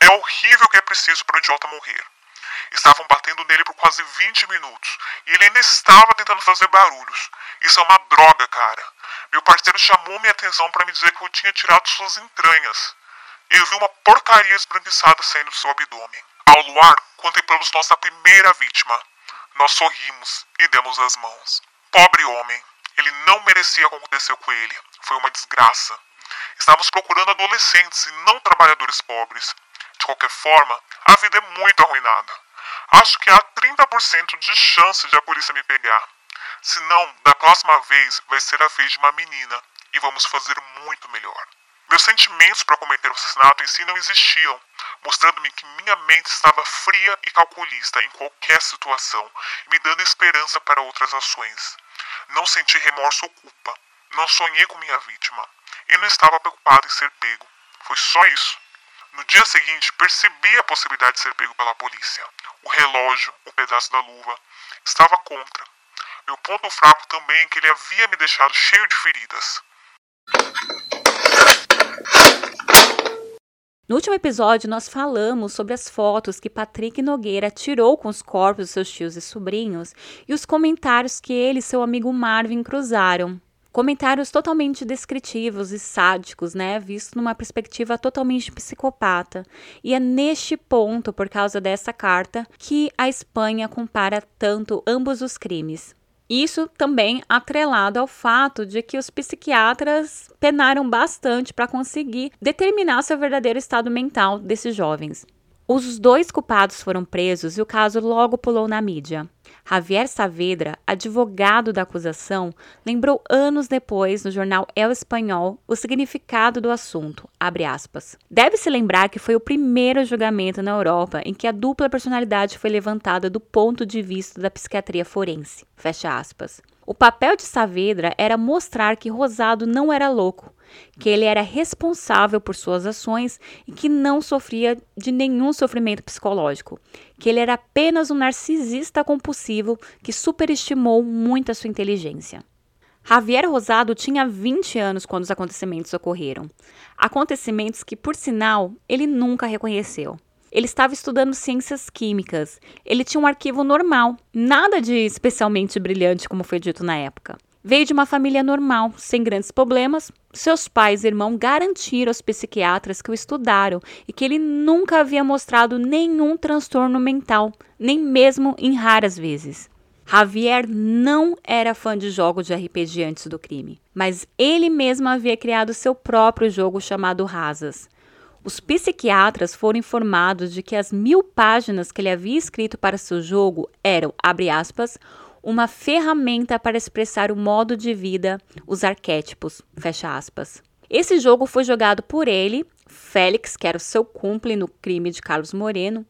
É horrível que é preciso para um idiota morrer. Estavam batendo nele por quase 20 minutos e ele ainda estava tentando fazer barulhos. Isso é uma droga, cara. Meu parceiro chamou minha atenção para me dizer que eu tinha tirado suas entranhas. Eu vi uma porcaria esbranquiçada saindo do seu abdômen. Ao luar, contemplamos nossa primeira vítima. Nós sorrimos e demos as mãos. Pobre homem. Ele não merecia o que aconteceu com ele. Foi uma desgraça. Estávamos procurando adolescentes e não trabalhadores pobres. De qualquer forma, a vida é muito arruinada. Acho que há 30% de chance de a polícia me pegar. Se não, da próxima vez vai ser a vez de uma menina e vamos fazer muito melhor. Meus sentimentos para cometer o assassinato em si não existiam, mostrando-me que minha mente estava fria e calculista em qualquer situação, me dando esperança para outras ações. Não senti remorso ou culpa. Não sonhei com minha vítima. E não estava preocupado em ser pego. Foi só isso. No dia seguinte, percebi a possibilidade de ser pego pela polícia. O relógio, o pedaço da luva, estava contra. Meu ponto fraco também é que ele havia me deixado cheio de feridas. No último episódio, nós falamos sobre as fotos que Patrick Nogueira tirou com os corpos dos seus tios e sobrinhos e os comentários que ele e seu amigo Marvin cruzaram. Comentários totalmente descritivos e sádicos, né? Visto numa perspectiva totalmente psicopata. E é neste ponto, por causa dessa carta, que a Espanha compara tanto ambos os crimes. Isso também atrelado ao fato de que os psiquiatras penaram bastante para conseguir determinar seu verdadeiro estado mental desses jovens. Os dois culpados foram presos e o caso logo pulou na mídia. Javier Saavedra, advogado da acusação, lembrou anos depois no jornal El Espanhol o significado do assunto. Deve-se lembrar que foi o primeiro julgamento na Europa em que a dupla personalidade foi levantada do ponto de vista da psiquiatria forense. Fecha aspas. O papel de Saavedra era mostrar que Rosado não era louco, que ele era responsável por suas ações e que não sofria de nenhum sofrimento psicológico, que ele era apenas um narcisista compulsivo que superestimou muito a sua inteligência. Javier Rosado tinha 20 anos quando os acontecimentos ocorreram. Acontecimentos que, por sinal, ele nunca reconheceu. Ele estava estudando ciências químicas. Ele tinha um arquivo normal, nada de especialmente brilhante, como foi dito na época. Veio de uma família normal, sem grandes problemas. Seus pais e irmão garantiram aos psiquiatras que o estudaram e que ele nunca havia mostrado nenhum transtorno mental, nem mesmo em raras vezes. Javier não era fã de jogos de RPG antes do crime, mas ele mesmo havia criado seu próprio jogo chamado Rasas. Os psiquiatras foram informados de que as mil páginas que ele havia escrito para seu jogo eram, abre aspas, uma ferramenta para expressar o modo de vida, os arquétipos, fecha aspas. Esse jogo foi jogado por ele, Félix, que era o seu cúmplice no crime de Carlos Moreno,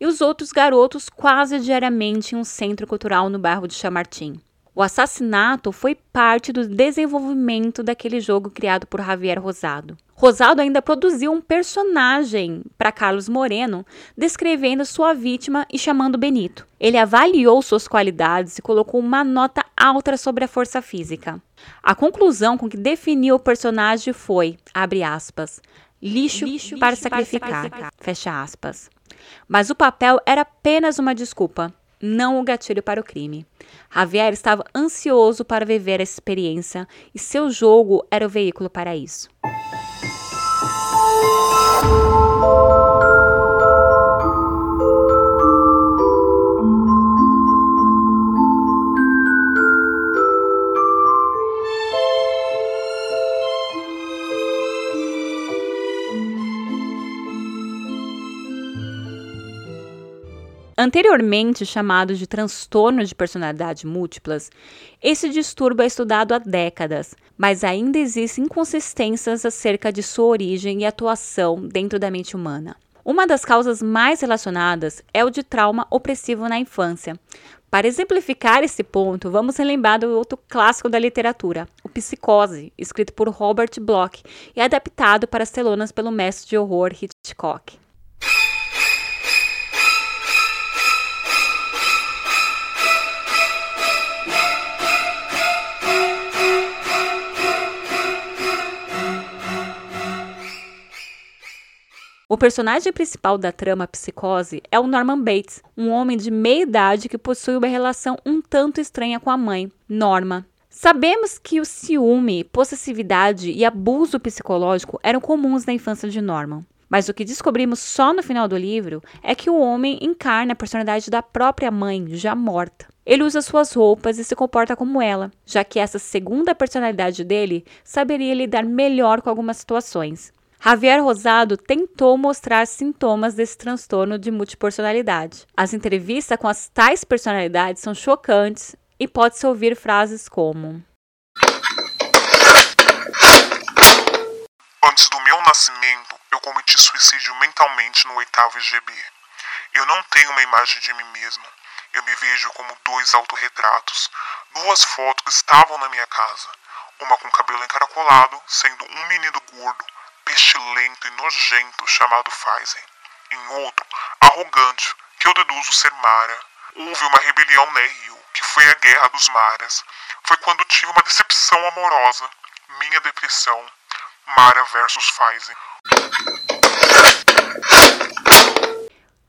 e os outros garotos quase diariamente em um centro cultural no bairro de Chamartim. O assassinato foi parte do desenvolvimento daquele jogo criado por Javier Rosado. Rosado ainda produziu um personagem para Carlos Moreno, descrevendo sua vítima e chamando Benito. Ele avaliou suas qualidades e colocou uma nota alta sobre a força física. A conclusão com que definiu o personagem foi, abre aspas, lixo, lixo para, sacrificar, para sacrificar, fecha aspas. Mas o papel era apenas uma desculpa não o gatilho para o crime. Javier estava ansioso para viver a experiência e seu jogo era o veículo para isso. Anteriormente chamado de transtorno de personalidade múltiplas, esse distúrbio é estudado há décadas, mas ainda existem inconsistências acerca de sua origem e atuação dentro da mente humana. Uma das causas mais relacionadas é o de trauma opressivo na infância. Para exemplificar esse ponto, vamos relembrar do outro clássico da literatura, o Psicose, escrito por Robert Bloch e adaptado para as telonas pelo mestre de horror Hitchcock. O personagem principal da trama Psicose é o Norman Bates, um homem de meia idade que possui uma relação um tanto estranha com a mãe, Norma. Sabemos que o ciúme, possessividade e abuso psicológico eram comuns na infância de Norman. Mas o que descobrimos só no final do livro é que o homem encarna a personalidade da própria mãe, já morta. Ele usa suas roupas e se comporta como ela, já que essa segunda personalidade dele saberia lidar melhor com algumas situações. Javier Rosado tentou mostrar sintomas desse transtorno de multipersonalidade. As entrevistas com as tais personalidades são chocantes e pode-se ouvir frases como: Antes do meu nascimento, eu cometi suicídio mentalmente no oitavo IGB. Eu não tenho uma imagem de mim mesmo. Eu me vejo como dois autorretratos, duas fotos que estavam na minha casa. Uma com cabelo encaracolado, sendo um menino gordo, pestilento e nojento chamado Faizen. Em outro, arrogante, que eu deduzo ser Mara. Houve uma rebelião na Rio, que foi a Guerra dos Maras. Foi quando tive uma decepção amorosa. Minha depressão. Mara versus Faizen.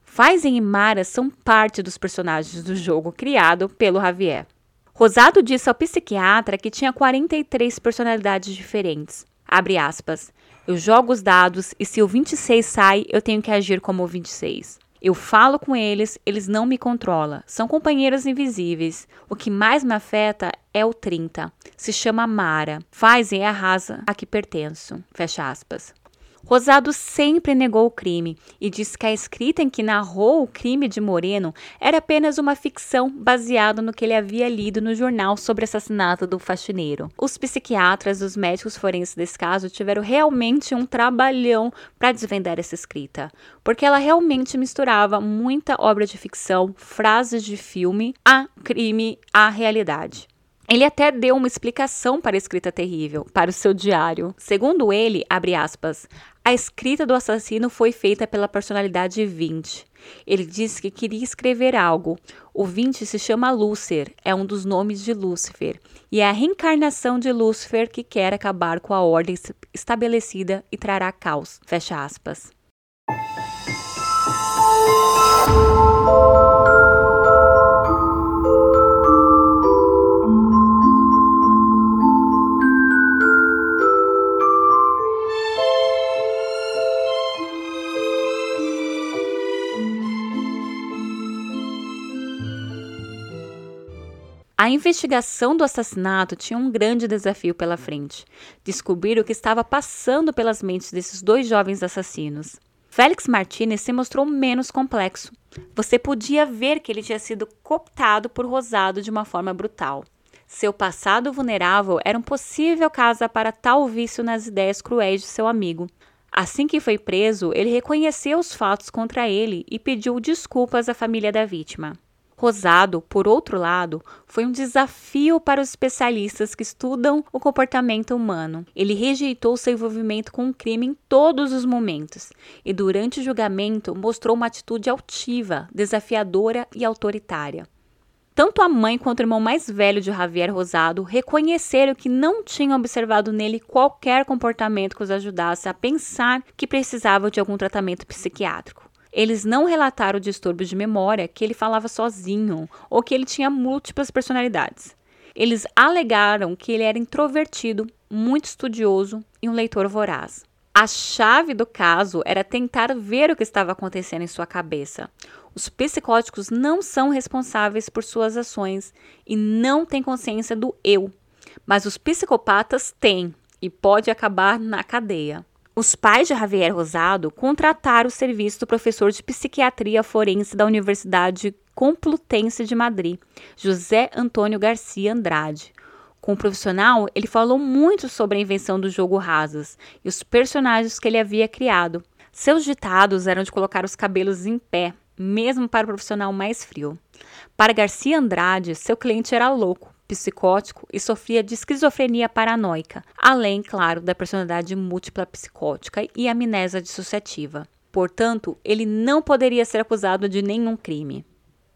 Faizen e Mara são parte dos personagens do jogo criado pelo Javier. Rosado disse ao psiquiatra que tinha 43 personalidades diferentes. Abre aspas. Eu jogo os dados e se o 26 sai, eu tenho que agir como o 26. Eu falo com eles, eles não me controlam. São companheiros invisíveis. O que mais me afeta é o 30. Se chama Mara. Fazem a raça a que pertenço. Fecha aspas. Rosado sempre negou o crime e disse que a escrita em que narrou o crime de Moreno era apenas uma ficção baseada no que ele havia lido no jornal sobre o assassinato do faxineiro. Os psiquiatras e os médicos forenses desse caso tiveram realmente um trabalhão para desvendar essa escrita, porque ela realmente misturava muita obra de ficção, frases de filme, a crime, a realidade. Ele até deu uma explicação para a escrita terrível, para o seu diário. Segundo ele, abre aspas, a escrita do assassino foi feita pela personalidade 20. Ele disse que queria escrever algo. O 20 se chama Lúcifer, é um dos nomes de Lúcifer, e é a reencarnação de Lúcifer que quer acabar com a ordem estabelecida e trará caos. Fecha aspas. A investigação do assassinato tinha um grande desafio pela frente: descobrir o que estava passando pelas mentes desses dois jovens assassinos. Félix Martinez se mostrou menos complexo. Você podia ver que ele tinha sido cooptado por Rosado de uma forma brutal. Seu passado vulnerável era um possível caso para tal vício nas ideias cruéis de seu amigo. Assim que foi preso, ele reconheceu os fatos contra ele e pediu desculpas à família da vítima. Rosado, por outro lado, foi um desafio para os especialistas que estudam o comportamento humano. Ele rejeitou seu envolvimento com o crime em todos os momentos e, durante o julgamento, mostrou uma atitude altiva, desafiadora e autoritária. Tanto a mãe quanto o irmão mais velho de Javier Rosado reconheceram que não tinham observado nele qualquer comportamento que os ajudasse a pensar que precisava de algum tratamento psiquiátrico. Eles não relataram distúrbios de memória, que ele falava sozinho ou que ele tinha múltiplas personalidades. Eles alegaram que ele era introvertido, muito estudioso e um leitor voraz. A chave do caso era tentar ver o que estava acontecendo em sua cabeça. Os psicóticos não são responsáveis por suas ações e não têm consciência do eu, mas os psicopatas têm e pode acabar na cadeia. Os pais de Javier Rosado contrataram o serviço do professor de psiquiatria forense da Universidade Complutense de Madrid, José Antônio Garcia Andrade. Com o profissional, ele falou muito sobre a invenção do jogo Rasas e os personagens que ele havia criado. Seus ditados eram de colocar os cabelos em pé, mesmo para o profissional mais frio. Para Garcia Andrade, seu cliente era louco, psicótico e sofria de esquizofrenia paranoica, além, claro, da personalidade múltipla psicótica e amnésia dissociativa. Portanto, ele não poderia ser acusado de nenhum crime.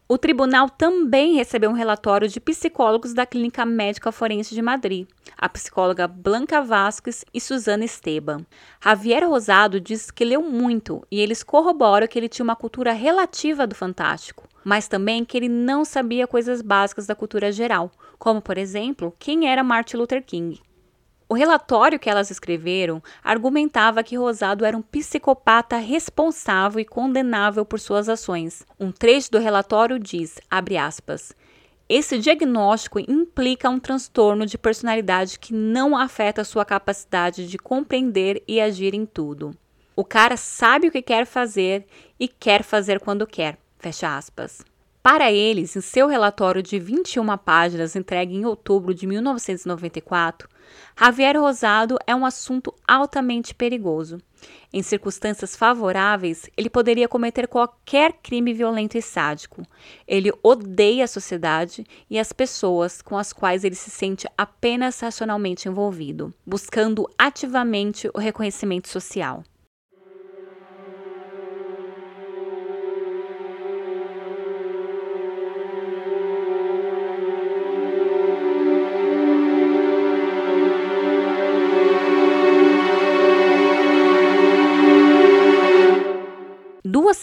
O tribunal também recebeu um relatório de psicólogos da Clínica Médica Forense de Madrid, a psicóloga Blanca Vasques e Suzana Esteban. Javier Rosado diz que leu muito e eles corroboram que ele tinha uma cultura relativa do fantástico, mas também que ele não sabia coisas básicas da cultura geral, como, por exemplo, quem era Martin Luther King. O relatório que elas escreveram argumentava que Rosado era um psicopata responsável e condenável por suas ações. Um trecho do relatório diz, aspas, esse diagnóstico implica um transtorno de personalidade que não afeta sua capacidade de compreender e agir em tudo. O cara sabe o que quer fazer e quer fazer quando quer. Fecha aspas. Para eles, em seu relatório de 21 páginas entregue em outubro de 1994, Javier Rosado é um assunto altamente perigoso. Em circunstâncias favoráveis, ele poderia cometer qualquer crime violento e sádico. Ele odeia a sociedade e as pessoas com as quais ele se sente apenas racionalmente envolvido, buscando ativamente o reconhecimento social.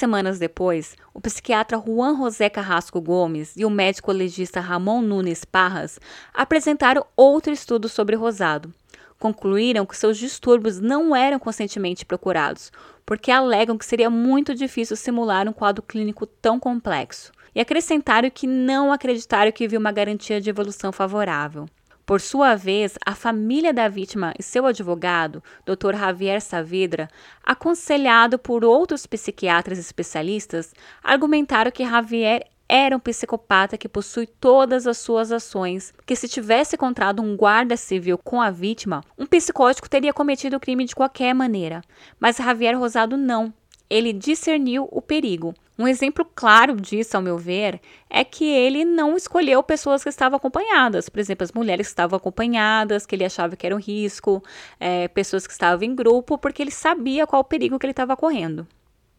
Semanas depois, o psiquiatra Juan José Carrasco Gomes e o médico legista Ramon Nunes Parras apresentaram outro estudo sobre Rosado. Concluíram que seus distúrbios não eram conscientemente procurados, porque alegam que seria muito difícil simular um quadro clínico tão complexo, e acrescentaram que não acreditaram que havia uma garantia de evolução favorável. Por sua vez, a família da vítima e seu advogado, Dr. Javier Saavedra, aconselhado por outros psiquiatras especialistas, argumentaram que Javier era um psicopata que possui todas as suas ações, que se tivesse encontrado um guarda civil com a vítima, um psicótico teria cometido o crime de qualquer maneira. Mas Javier Rosado não. Ele discerniu o perigo, um exemplo claro disso, ao meu ver, é que ele não escolheu pessoas que estavam acompanhadas. Por exemplo, as mulheres que estavam acompanhadas, que ele achava que era um risco, é, pessoas que estavam em grupo, porque ele sabia qual o perigo que ele estava correndo.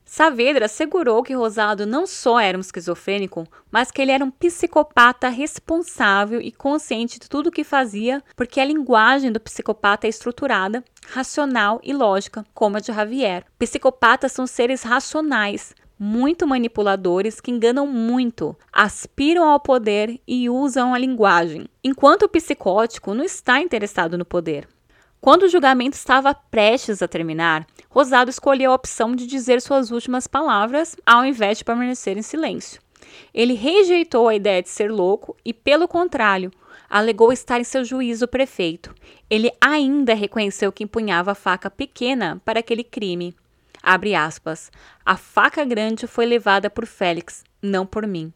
Saavedra assegurou que Rosado não só era um esquizofrênico, mas que ele era um psicopata responsável e consciente de tudo o que fazia, porque a linguagem do psicopata é estruturada, racional e lógica, como a de Javier. Psicopatas são seres racionais, muito manipuladores que enganam muito, aspiram ao poder e usam a linguagem, enquanto o psicótico não está interessado no poder. Quando o julgamento estava prestes a terminar, Rosado escolheu a opção de dizer suas últimas palavras ao invés de permanecer em silêncio. Ele rejeitou a ideia de ser louco e, pelo contrário, alegou estar em seu juízo prefeito. Ele ainda reconheceu que empunhava a faca pequena para aquele crime Abre aspas. A faca grande foi levada por Félix, não por mim.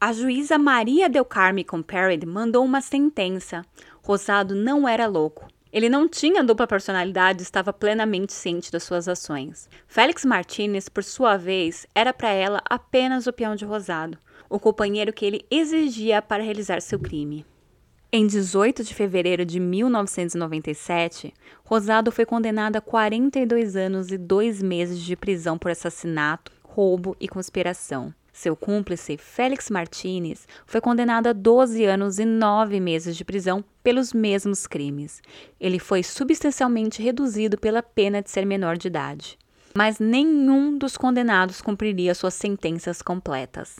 A juíza Maria Del Carme Compared mandou uma sentença. Rosado não era louco. Ele não tinha dupla personalidade e estava plenamente ciente das suas ações. Félix Martinez, por sua vez, era para ela apenas o peão de rosado, o companheiro que ele exigia para realizar seu crime. Em 18 de fevereiro de 1997, Rosado foi condenado a 42 anos e dois meses de prisão por assassinato, roubo e conspiração. Seu cúmplice, Félix Martinez, foi condenado a 12 anos e 9 meses de prisão pelos mesmos crimes. Ele foi substancialmente reduzido pela pena de ser menor de idade. Mas nenhum dos condenados cumpriria suas sentenças completas.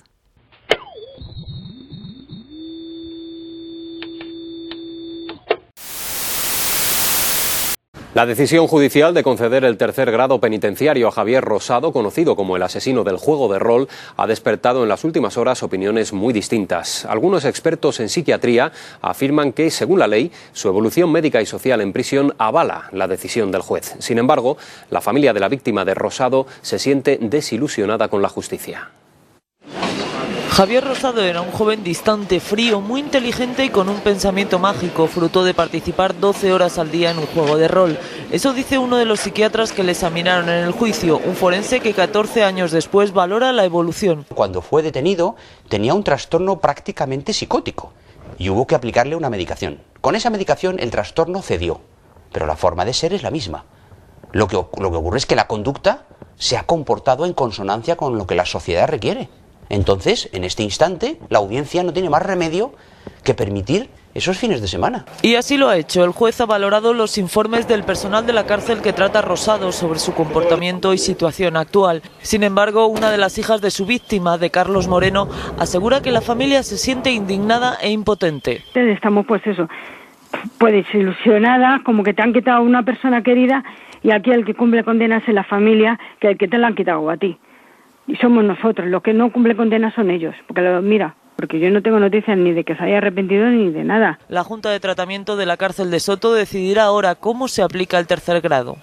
La decisión judicial de conceder el tercer grado penitenciario a Javier Rosado, conocido como el asesino del juego de rol, ha despertado en las últimas horas opiniones muy distintas. Algunos expertos en psiquiatría afirman que, según la ley, su evolución médica y social en prisión avala la decisión del juez. Sin embargo, la familia de la víctima de Rosado se siente desilusionada con la justicia. Javier Rosado era un joven distante, frío, muy inteligente y con un pensamiento mágico, fruto de participar 12 horas al día en un juego de rol. Eso dice uno de los psiquiatras que le examinaron en el juicio, un forense que 14 años después valora la evolución. Cuando fue detenido tenía un trastorno prácticamente psicótico y hubo que aplicarle una medicación. Con esa medicación el trastorno cedió, pero la forma de ser es la misma. Lo que, lo que ocurre es que la conducta se ha comportado en consonancia con lo que la sociedad requiere. Entonces, en este instante, la audiencia no tiene más remedio que permitir esos fines de semana. Y así lo ha hecho. El juez ha valorado los informes del personal de la cárcel que trata a Rosado sobre su comportamiento y situación actual. Sin embargo, una de las hijas de su víctima, de Carlos Moreno, asegura que la familia se siente indignada e impotente. Estamos pues eso, pues desilusionada, como que te han quitado a una persona querida y aquí el que cumple condenas es la familia que el que te la han quitado a ti y somos nosotros. Los que no cumplen condena son ellos. Porque lo, mira, porque yo no tengo noticias ni de que se haya arrepentido ni de nada. La Junta de Tratamiento de la cárcel de Soto decidirá ahora cómo se aplica el tercer grado.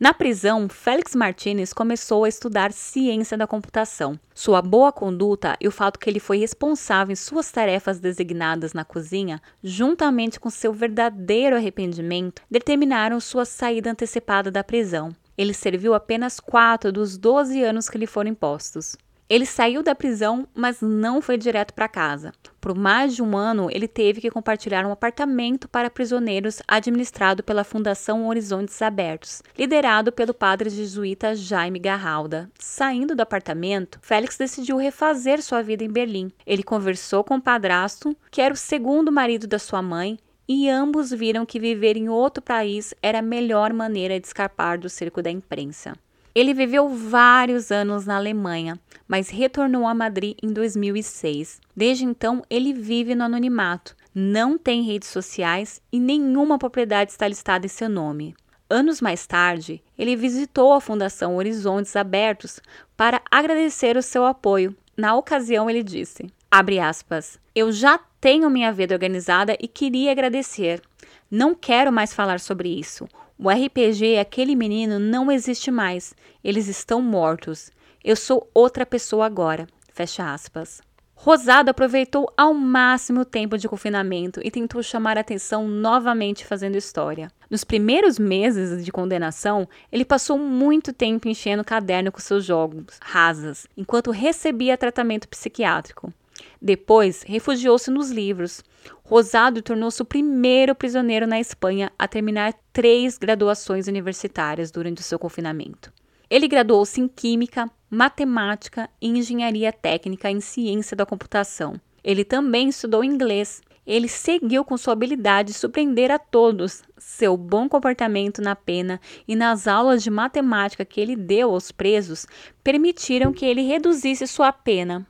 Na prisão, Félix Martinez começou a estudar ciência da computação. Sua boa conduta e o fato que ele foi responsável em suas tarefas designadas na cozinha, juntamente com seu verdadeiro arrependimento, determinaram sua saída antecipada da prisão. Ele serviu apenas quatro dos 12 anos que lhe foram impostos. Ele saiu da prisão, mas não foi direto para casa. Por mais de um ano, ele teve que compartilhar um apartamento para prisioneiros administrado pela Fundação Horizontes Abertos, liderado pelo padre jesuíta Jaime Garralda. Saindo do apartamento, Félix decidiu refazer sua vida em Berlim. Ele conversou com o padrasto, que era o segundo marido da sua mãe, e ambos viram que viver em outro país era a melhor maneira de escapar do cerco da imprensa. Ele viveu vários anos na Alemanha, mas retornou a Madrid em 2006. Desde então, ele vive no anonimato, não tem redes sociais e nenhuma propriedade está listada em seu nome. Anos mais tarde, ele visitou a Fundação Horizontes Abertos para agradecer o seu apoio. Na ocasião, ele disse: aspas. Eu já tenho minha vida organizada e queria agradecer. Não quero mais falar sobre isso. O RPG aquele menino não existe mais. Eles estão mortos. Eu sou outra pessoa agora. Fecha aspas. Rosado aproveitou ao máximo o tempo de confinamento e tentou chamar a atenção novamente fazendo história. Nos primeiros meses de condenação, ele passou muito tempo enchendo o caderno com seus jogos rasas, enquanto recebia tratamento psiquiátrico. Depois, refugiou-se nos livros. Rosado tornou-se o primeiro prisioneiro na Espanha a terminar três graduações universitárias durante o seu confinamento. Ele graduou-se em Química, Matemática e Engenharia Técnica em Ciência da Computação. Ele também estudou inglês. Ele seguiu com sua habilidade de surpreender a todos. Seu bom comportamento na pena e nas aulas de matemática que ele deu aos presos permitiram que ele reduzisse sua pena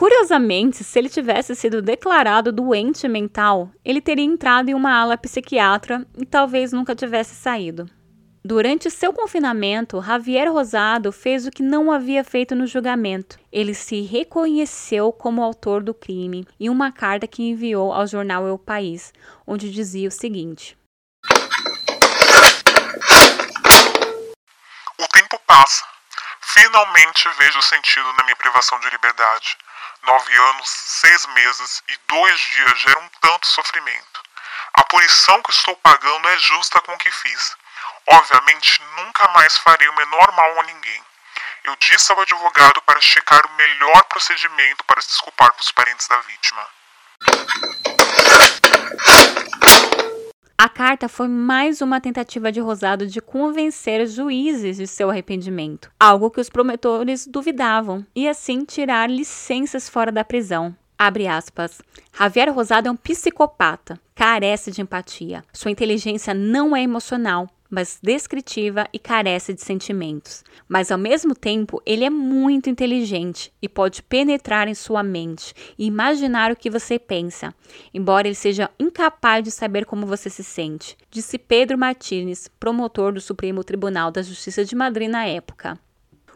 Curiosamente, se ele tivesse sido declarado doente mental, ele teria entrado em uma ala psiquiatra e talvez nunca tivesse saído. Durante seu confinamento, Javier Rosado fez o que não havia feito no julgamento. Ele se reconheceu como autor do crime em uma carta que enviou ao jornal El País, onde dizia o seguinte: O tempo passa. Finalmente vejo sentido na minha privação de liberdade. Nove anos, seis meses e dois dias geram tanto sofrimento. A punição que estou pagando é justa com o que fiz. Obviamente, nunca mais farei o menor mal a ninguém. Eu disse ao advogado para checar o melhor procedimento para se desculpar para os parentes da vítima. A carta foi mais uma tentativa de Rosado de convencer juízes de seu arrependimento, algo que os promotores duvidavam, e assim tirar licenças fora da prisão. Abre aspas. Javier Rosado é um psicopata, carece de empatia. Sua inteligência não é emocional, mas descritiva e carece de sentimentos. Mas ao mesmo tempo, ele é muito inteligente e pode penetrar em sua mente e imaginar o que você pensa, embora ele seja incapaz de saber como você se sente, disse Pedro Martínez, promotor do Supremo Tribunal da Justiça de Madrid na época.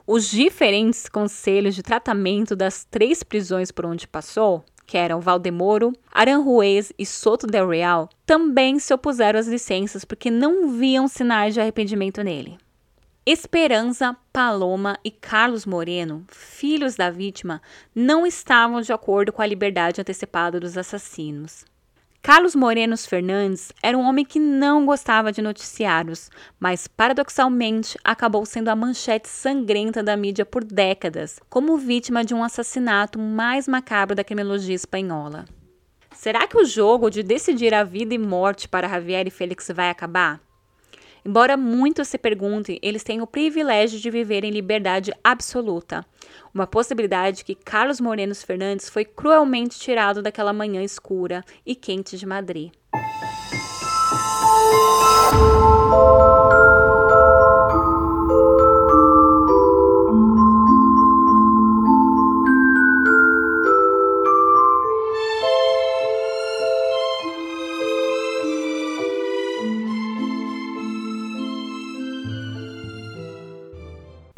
Os diferentes conselhos de tratamento das três prisões por onde passou que eram Valdemoro, Aranjuez e Soto del Real, também se opuseram às licenças porque não viam sinais de arrependimento nele. Esperança, Paloma e Carlos Moreno, filhos da vítima, não estavam de acordo com a liberdade antecipada dos assassinos. Carlos Morenos Fernandes era um homem que não gostava de noticiários, mas paradoxalmente acabou sendo a manchete sangrenta da mídia por décadas, como vítima de um assassinato mais macabro da criminologia espanhola. Será que o jogo de decidir a vida e morte para Javier e Félix vai acabar? Embora muitos se perguntem, eles têm o privilégio de viver em liberdade absoluta. Uma possibilidade que Carlos Morenos Fernandes foi cruelmente tirado daquela manhã escura e quente de Madrid.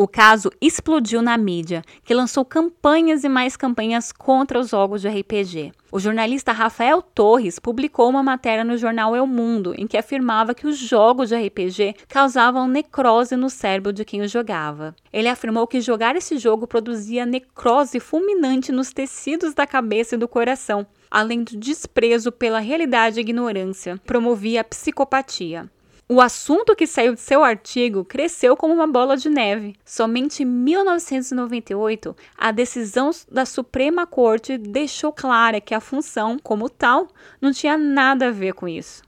O caso explodiu na mídia, que lançou campanhas e mais campanhas contra os jogos de RPG. O jornalista Rafael Torres publicou uma matéria no jornal El Mundo em que afirmava que os jogos de RPG causavam necrose no cérebro de quem os jogava. Ele afirmou que jogar esse jogo produzia necrose fulminante nos tecidos da cabeça e do coração, além do desprezo pela realidade e ignorância, promovia a psicopatia. O assunto que saiu de seu artigo cresceu como uma bola de neve. Somente em 1998, a decisão da Suprema Corte deixou clara que a função, como tal, não tinha nada a ver com isso.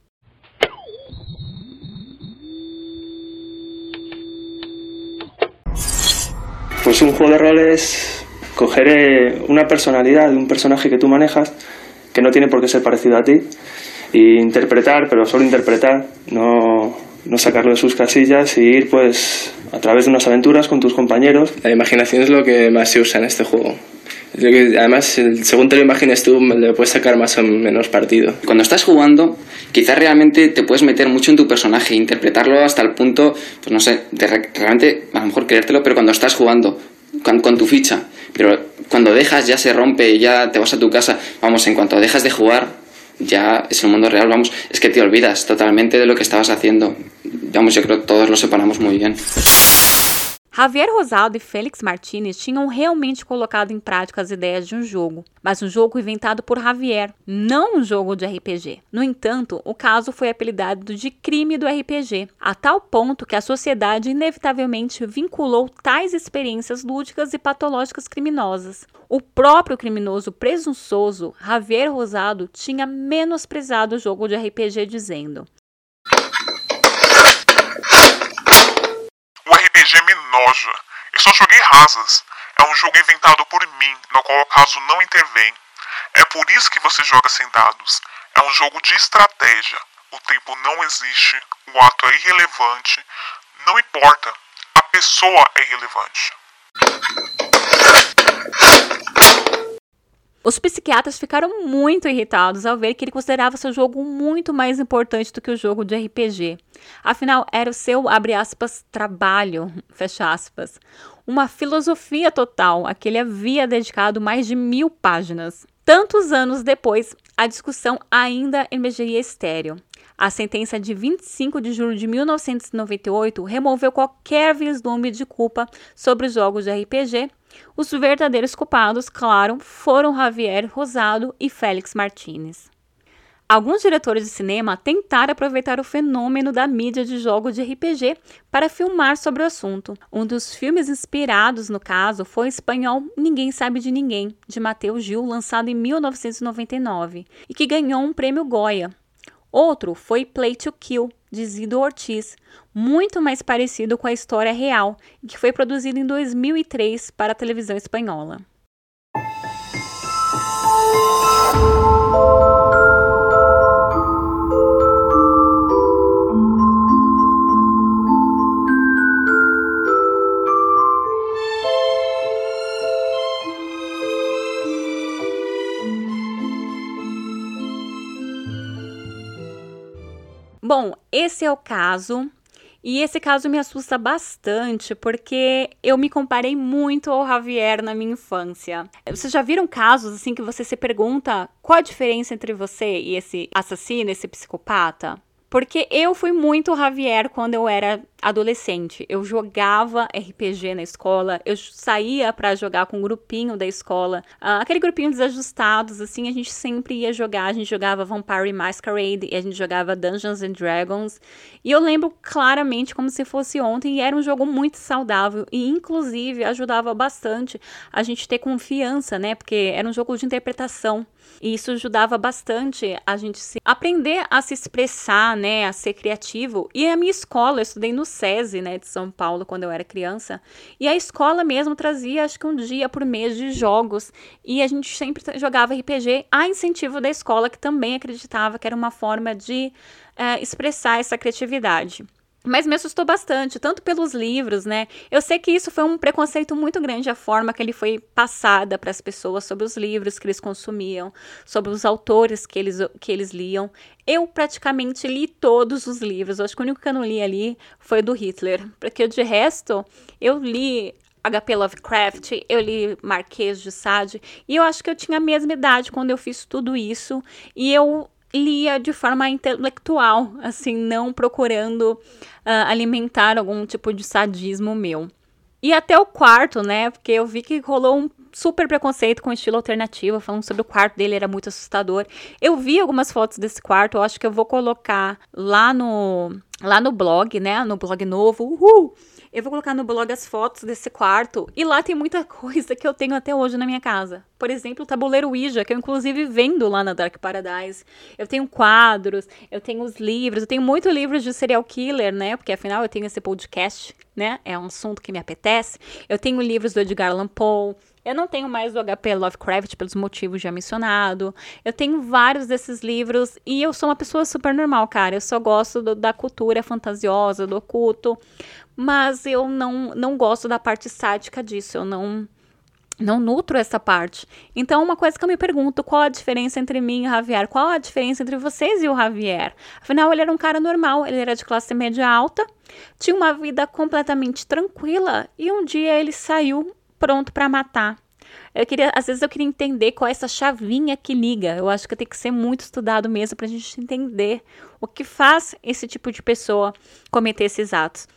Pues un juego de rol es coger una personalidad de un personaje que tú manejas, que no tiene por qué ser parecido a ti, interpretar, pero solo interpretar, no, no sacarlo de sus casillas y ir pues a través de unas aventuras con tus compañeros. La imaginación es lo que más se usa en este juego. Además, según te lo imagines tú, le puedes sacar más o menos partido. Cuando estás jugando, quizás realmente te puedes meter mucho en tu personaje, interpretarlo hasta el punto, pues no sé, de realmente a lo mejor creértelo, pero cuando estás jugando, con, con tu ficha, pero cuando dejas ya se rompe, ya te vas a tu casa, vamos, en cuanto dejas de jugar, ya es el mundo real, vamos, es que te olvidas totalmente de lo que estabas haciendo. Vamos, yo creo que todos lo separamos muy bien. Javier Rosado e Félix Martinez tinham realmente colocado em prática as ideias de um jogo, mas um jogo inventado por Javier, não um jogo de RPG. No entanto, o caso foi apelidado de crime do RPG, a tal ponto que a sociedade inevitavelmente vinculou tais experiências lúdicas e patológicas criminosas. O próprio criminoso presunçoso, Javier Rosado, tinha menosprezado o jogo de RPG dizendo: RPG me noja. Eu só joguei rasas. É um jogo inventado por mim, no qual o caso não intervém. É por isso que você joga sem dados. É um jogo de estratégia. O tempo não existe, o ato é irrelevante. Não importa, a pessoa é irrelevante. Os psiquiatras ficaram muito irritados ao ver que ele considerava seu jogo muito mais importante do que o jogo de RPG. Afinal, era o seu, aspas, trabalho. Uma filosofia total a que ele havia dedicado mais de mil páginas. Tantos anos depois, a discussão ainda emergeria estéreo. A sentença de 25 de julho de 1998 removeu qualquer vislumbre de culpa sobre os jogos de RPG os verdadeiros culpados, claro, foram Javier Rosado e Félix Martínez. Alguns diretores de cinema tentaram aproveitar o fenômeno da mídia de jogo de RPG para filmar sobre o assunto. Um dos filmes inspirados no caso foi o espanhol Ninguém Sabe de Ninguém, de Mateus Gil, lançado em 1999, e que ganhou um prêmio Goya. Outro foi Play to Kill, de Zido Ortiz, muito mais parecido com a história real, e que foi produzido em 2003 para a televisão espanhola. Bom, esse é o caso. E esse caso me assusta bastante porque eu me comparei muito ao Javier na minha infância. Vocês já viram casos assim que você se pergunta qual a diferença entre você e esse assassino, esse psicopata? Porque eu fui muito Javier quando eu era adolescente. Eu jogava RPG na escola, eu saía para jogar com um grupinho da escola. Uh, aquele grupinho desajustados, assim, a gente sempre ia jogar. A gente jogava Vampire Masquerade e a gente jogava Dungeons and Dragons. E eu lembro claramente como se fosse ontem. E era um jogo muito saudável e, inclusive, ajudava bastante a gente ter confiança, né? Porque era um jogo de interpretação. E isso ajudava bastante a gente se aprender a se expressar, né, a ser criativo. E a minha escola, eu estudei no SESI, né, de São Paulo quando eu era criança, e a escola mesmo trazia acho que um dia por mês de jogos, e a gente sempre jogava RPG a incentivo da escola que também acreditava que era uma forma de é, expressar essa criatividade. Mas me assustou bastante, tanto pelos livros, né? Eu sei que isso foi um preconceito muito grande, a forma que ele foi passada para as pessoas sobre os livros que eles consumiam, sobre os autores que eles, que eles liam. Eu praticamente li todos os livros, eu acho que o único que eu não li ali foi do Hitler, porque de resto eu li H.P. Lovecraft, eu li Marquês de Sade, e eu acho que eu tinha a mesma idade quando eu fiz tudo isso, e eu lia de forma intelectual, assim, não procurando uh, alimentar algum tipo de sadismo meu. E até o quarto, né? Porque eu vi que rolou um super preconceito com estilo alternativo, falando sobre o quarto dele, era muito assustador. Eu vi algumas fotos desse quarto, eu acho que eu vou colocar lá no lá no blog, né? No blog novo. Uhul! Eu vou colocar no blog as fotos desse quarto e lá tem muita coisa que eu tenho até hoje na minha casa. Por exemplo, o tabuleiro Ouija, que eu inclusive vendo lá na Dark Paradise. Eu tenho quadros, eu tenho os livros, eu tenho muitos livros de serial killer, né? Porque afinal eu tenho esse podcast, né? É um assunto que me apetece. Eu tenho livros do Edgar Allan Poe, eu não tenho mais o HP Lovecraft pelos motivos já mencionado. Eu tenho vários desses livros e eu sou uma pessoa super normal, cara. Eu só gosto do, da cultura fantasiosa, do oculto mas eu não, não gosto da parte sádica disso, eu não não nutro essa parte. Então, uma coisa que eu me pergunto, qual a diferença entre mim e o Javier? Qual a diferença entre vocês e o Javier? Afinal, ele era um cara normal, ele era de classe média alta, tinha uma vida completamente tranquila e um dia ele saiu pronto para matar. Eu queria, às vezes eu queria entender qual é essa chavinha que liga. Eu acho que tem que ser muito estudado mesmo para a gente entender o que faz esse tipo de pessoa cometer esses atos.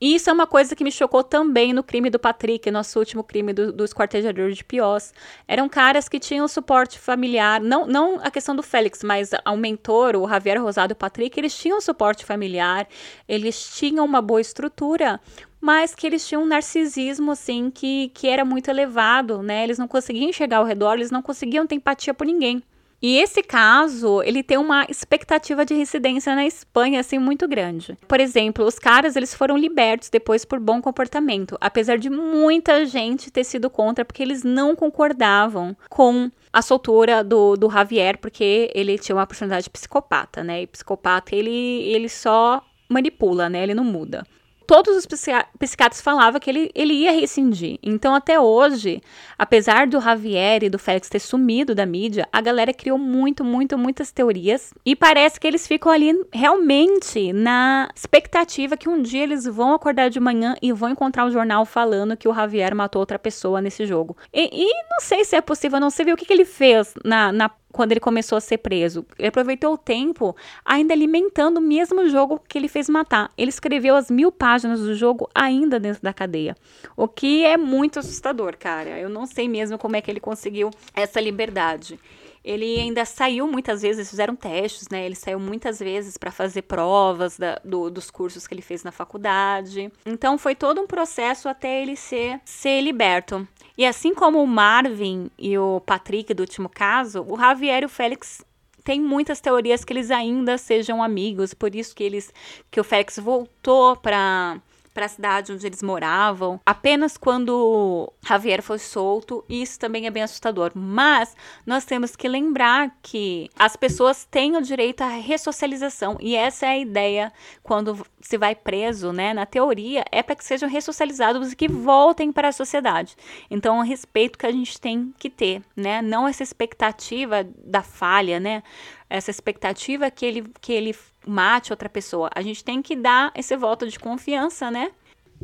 E isso é uma coisa que me chocou também no crime do Patrick, nosso último crime do, do esquartejador de Piós. Eram caras que tinham suporte familiar, não, não a questão do Félix, mas o mentor, o Javier Rosado e o Patrick, eles tinham suporte familiar, eles tinham uma boa estrutura, mas que eles tinham um narcisismo, assim, que, que era muito elevado, né? Eles não conseguiam chegar ao redor, eles não conseguiam ter empatia por ninguém. E esse caso, ele tem uma expectativa de residência na Espanha assim muito grande. Por exemplo, os caras eles foram libertos depois por bom comportamento, apesar de muita gente ter sido contra porque eles não concordavam com a soltura do, do Javier, porque ele tinha uma personalidade psicopata, né? E psicopata ele, ele só manipula, né? Ele não muda todos os psiquiatras falavam que ele, ele ia rescindir. Então, até hoje, apesar do Javier e do Félix ter sumido da mídia, a galera criou muito, muito, muitas teorias. E parece que eles ficam ali realmente na expectativa que um dia eles vão acordar de manhã e vão encontrar um jornal falando que o Javier matou outra pessoa nesse jogo. E, e não sei se é possível, não sei o que, que ele fez na, na quando ele começou a ser preso. Ele aproveitou o tempo ainda alimentando o mesmo jogo que ele fez matar. Ele escreveu as mil páginas do jogo ainda dentro da cadeia. O que é muito assustador, cara. Eu não sei mesmo como é que ele conseguiu essa liberdade. Ele ainda saiu muitas vezes, fizeram testes, né? Ele saiu muitas vezes para fazer provas da, do, dos cursos que ele fez na faculdade. Então foi todo um processo até ele ser, ser liberto. E assim como o Marvin e o Patrick do último caso, o Javier e o Félix tem muitas teorias que eles ainda sejam amigos, por isso que eles que o Félix voltou para para a cidade onde eles moravam, apenas quando Javier foi solto, e isso também é bem assustador. Mas nós temos que lembrar que as pessoas têm o direito à ressocialização, e essa é a ideia quando se vai preso, né? Na teoria, é para que sejam ressocializados e que voltem para a sociedade. Então, o respeito que a gente tem que ter, né? Não essa expectativa da falha, né? Essa expectativa que ele, que ele mate outra pessoa. A gente tem que dar esse voto de confiança, né?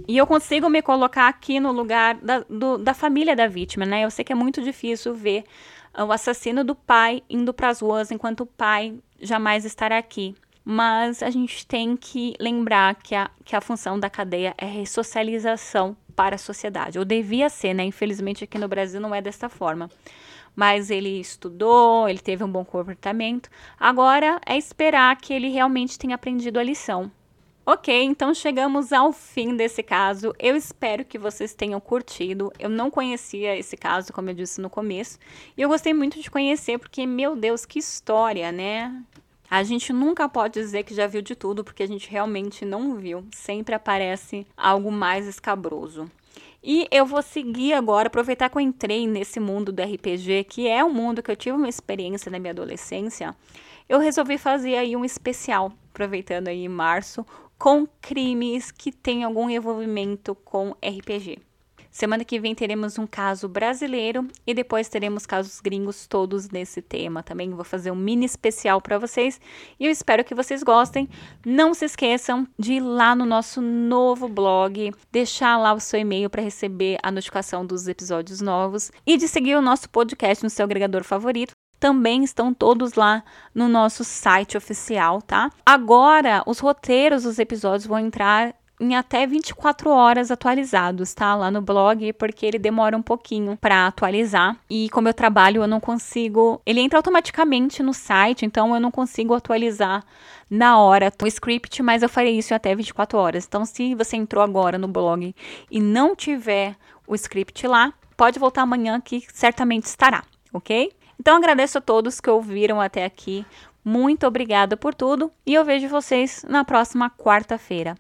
E eu consigo me colocar aqui no lugar da, do, da família da vítima, né? Eu sei que é muito difícil ver o assassino do pai indo para as ruas enquanto o pai jamais estará aqui. Mas a gente tem que lembrar que a, que a função da cadeia é ressocialização para a sociedade. Ou devia ser, né? Infelizmente aqui no Brasil não é dessa forma mas ele estudou, ele teve um bom comportamento. Agora é esperar que ele realmente tenha aprendido a lição. Ok, então chegamos ao fim desse caso. Eu espero que vocês tenham curtido. Eu não conhecia esse caso, como eu disse no começo, e eu gostei muito de conhecer porque, meu Deus, que história, né? A gente nunca pode dizer que já viu de tudo, porque a gente realmente não viu. Sempre aparece algo mais escabroso. E eu vou seguir agora, aproveitar que eu entrei nesse mundo do RPG, que é um mundo que eu tive uma experiência na minha adolescência. Eu resolvi fazer aí um especial, aproveitando aí março, com crimes que têm algum envolvimento com RPG. Semana que vem teremos um caso brasileiro e depois teremos casos gringos todos nesse tema. Também vou fazer um mini especial para vocês e eu espero que vocês gostem. Não se esqueçam de ir lá no nosso novo blog, deixar lá o seu e-mail para receber a notificação dos episódios novos e de seguir o nosso podcast no seu agregador favorito também estão todos lá no nosso site oficial, tá? Agora, os roteiros dos episódios vão entrar em até 24 horas atualizados, tá? Lá no blog, porque ele demora um pouquinho para atualizar. E como eu trabalho, eu não consigo. Ele entra automaticamente no site, então eu não consigo atualizar na hora o script, mas eu farei isso em até 24 horas. Então, se você entrou agora no blog e não tiver o script lá, pode voltar amanhã que certamente estará, ok? Então agradeço a todos que ouviram até aqui. Muito obrigada por tudo e eu vejo vocês na próxima quarta-feira.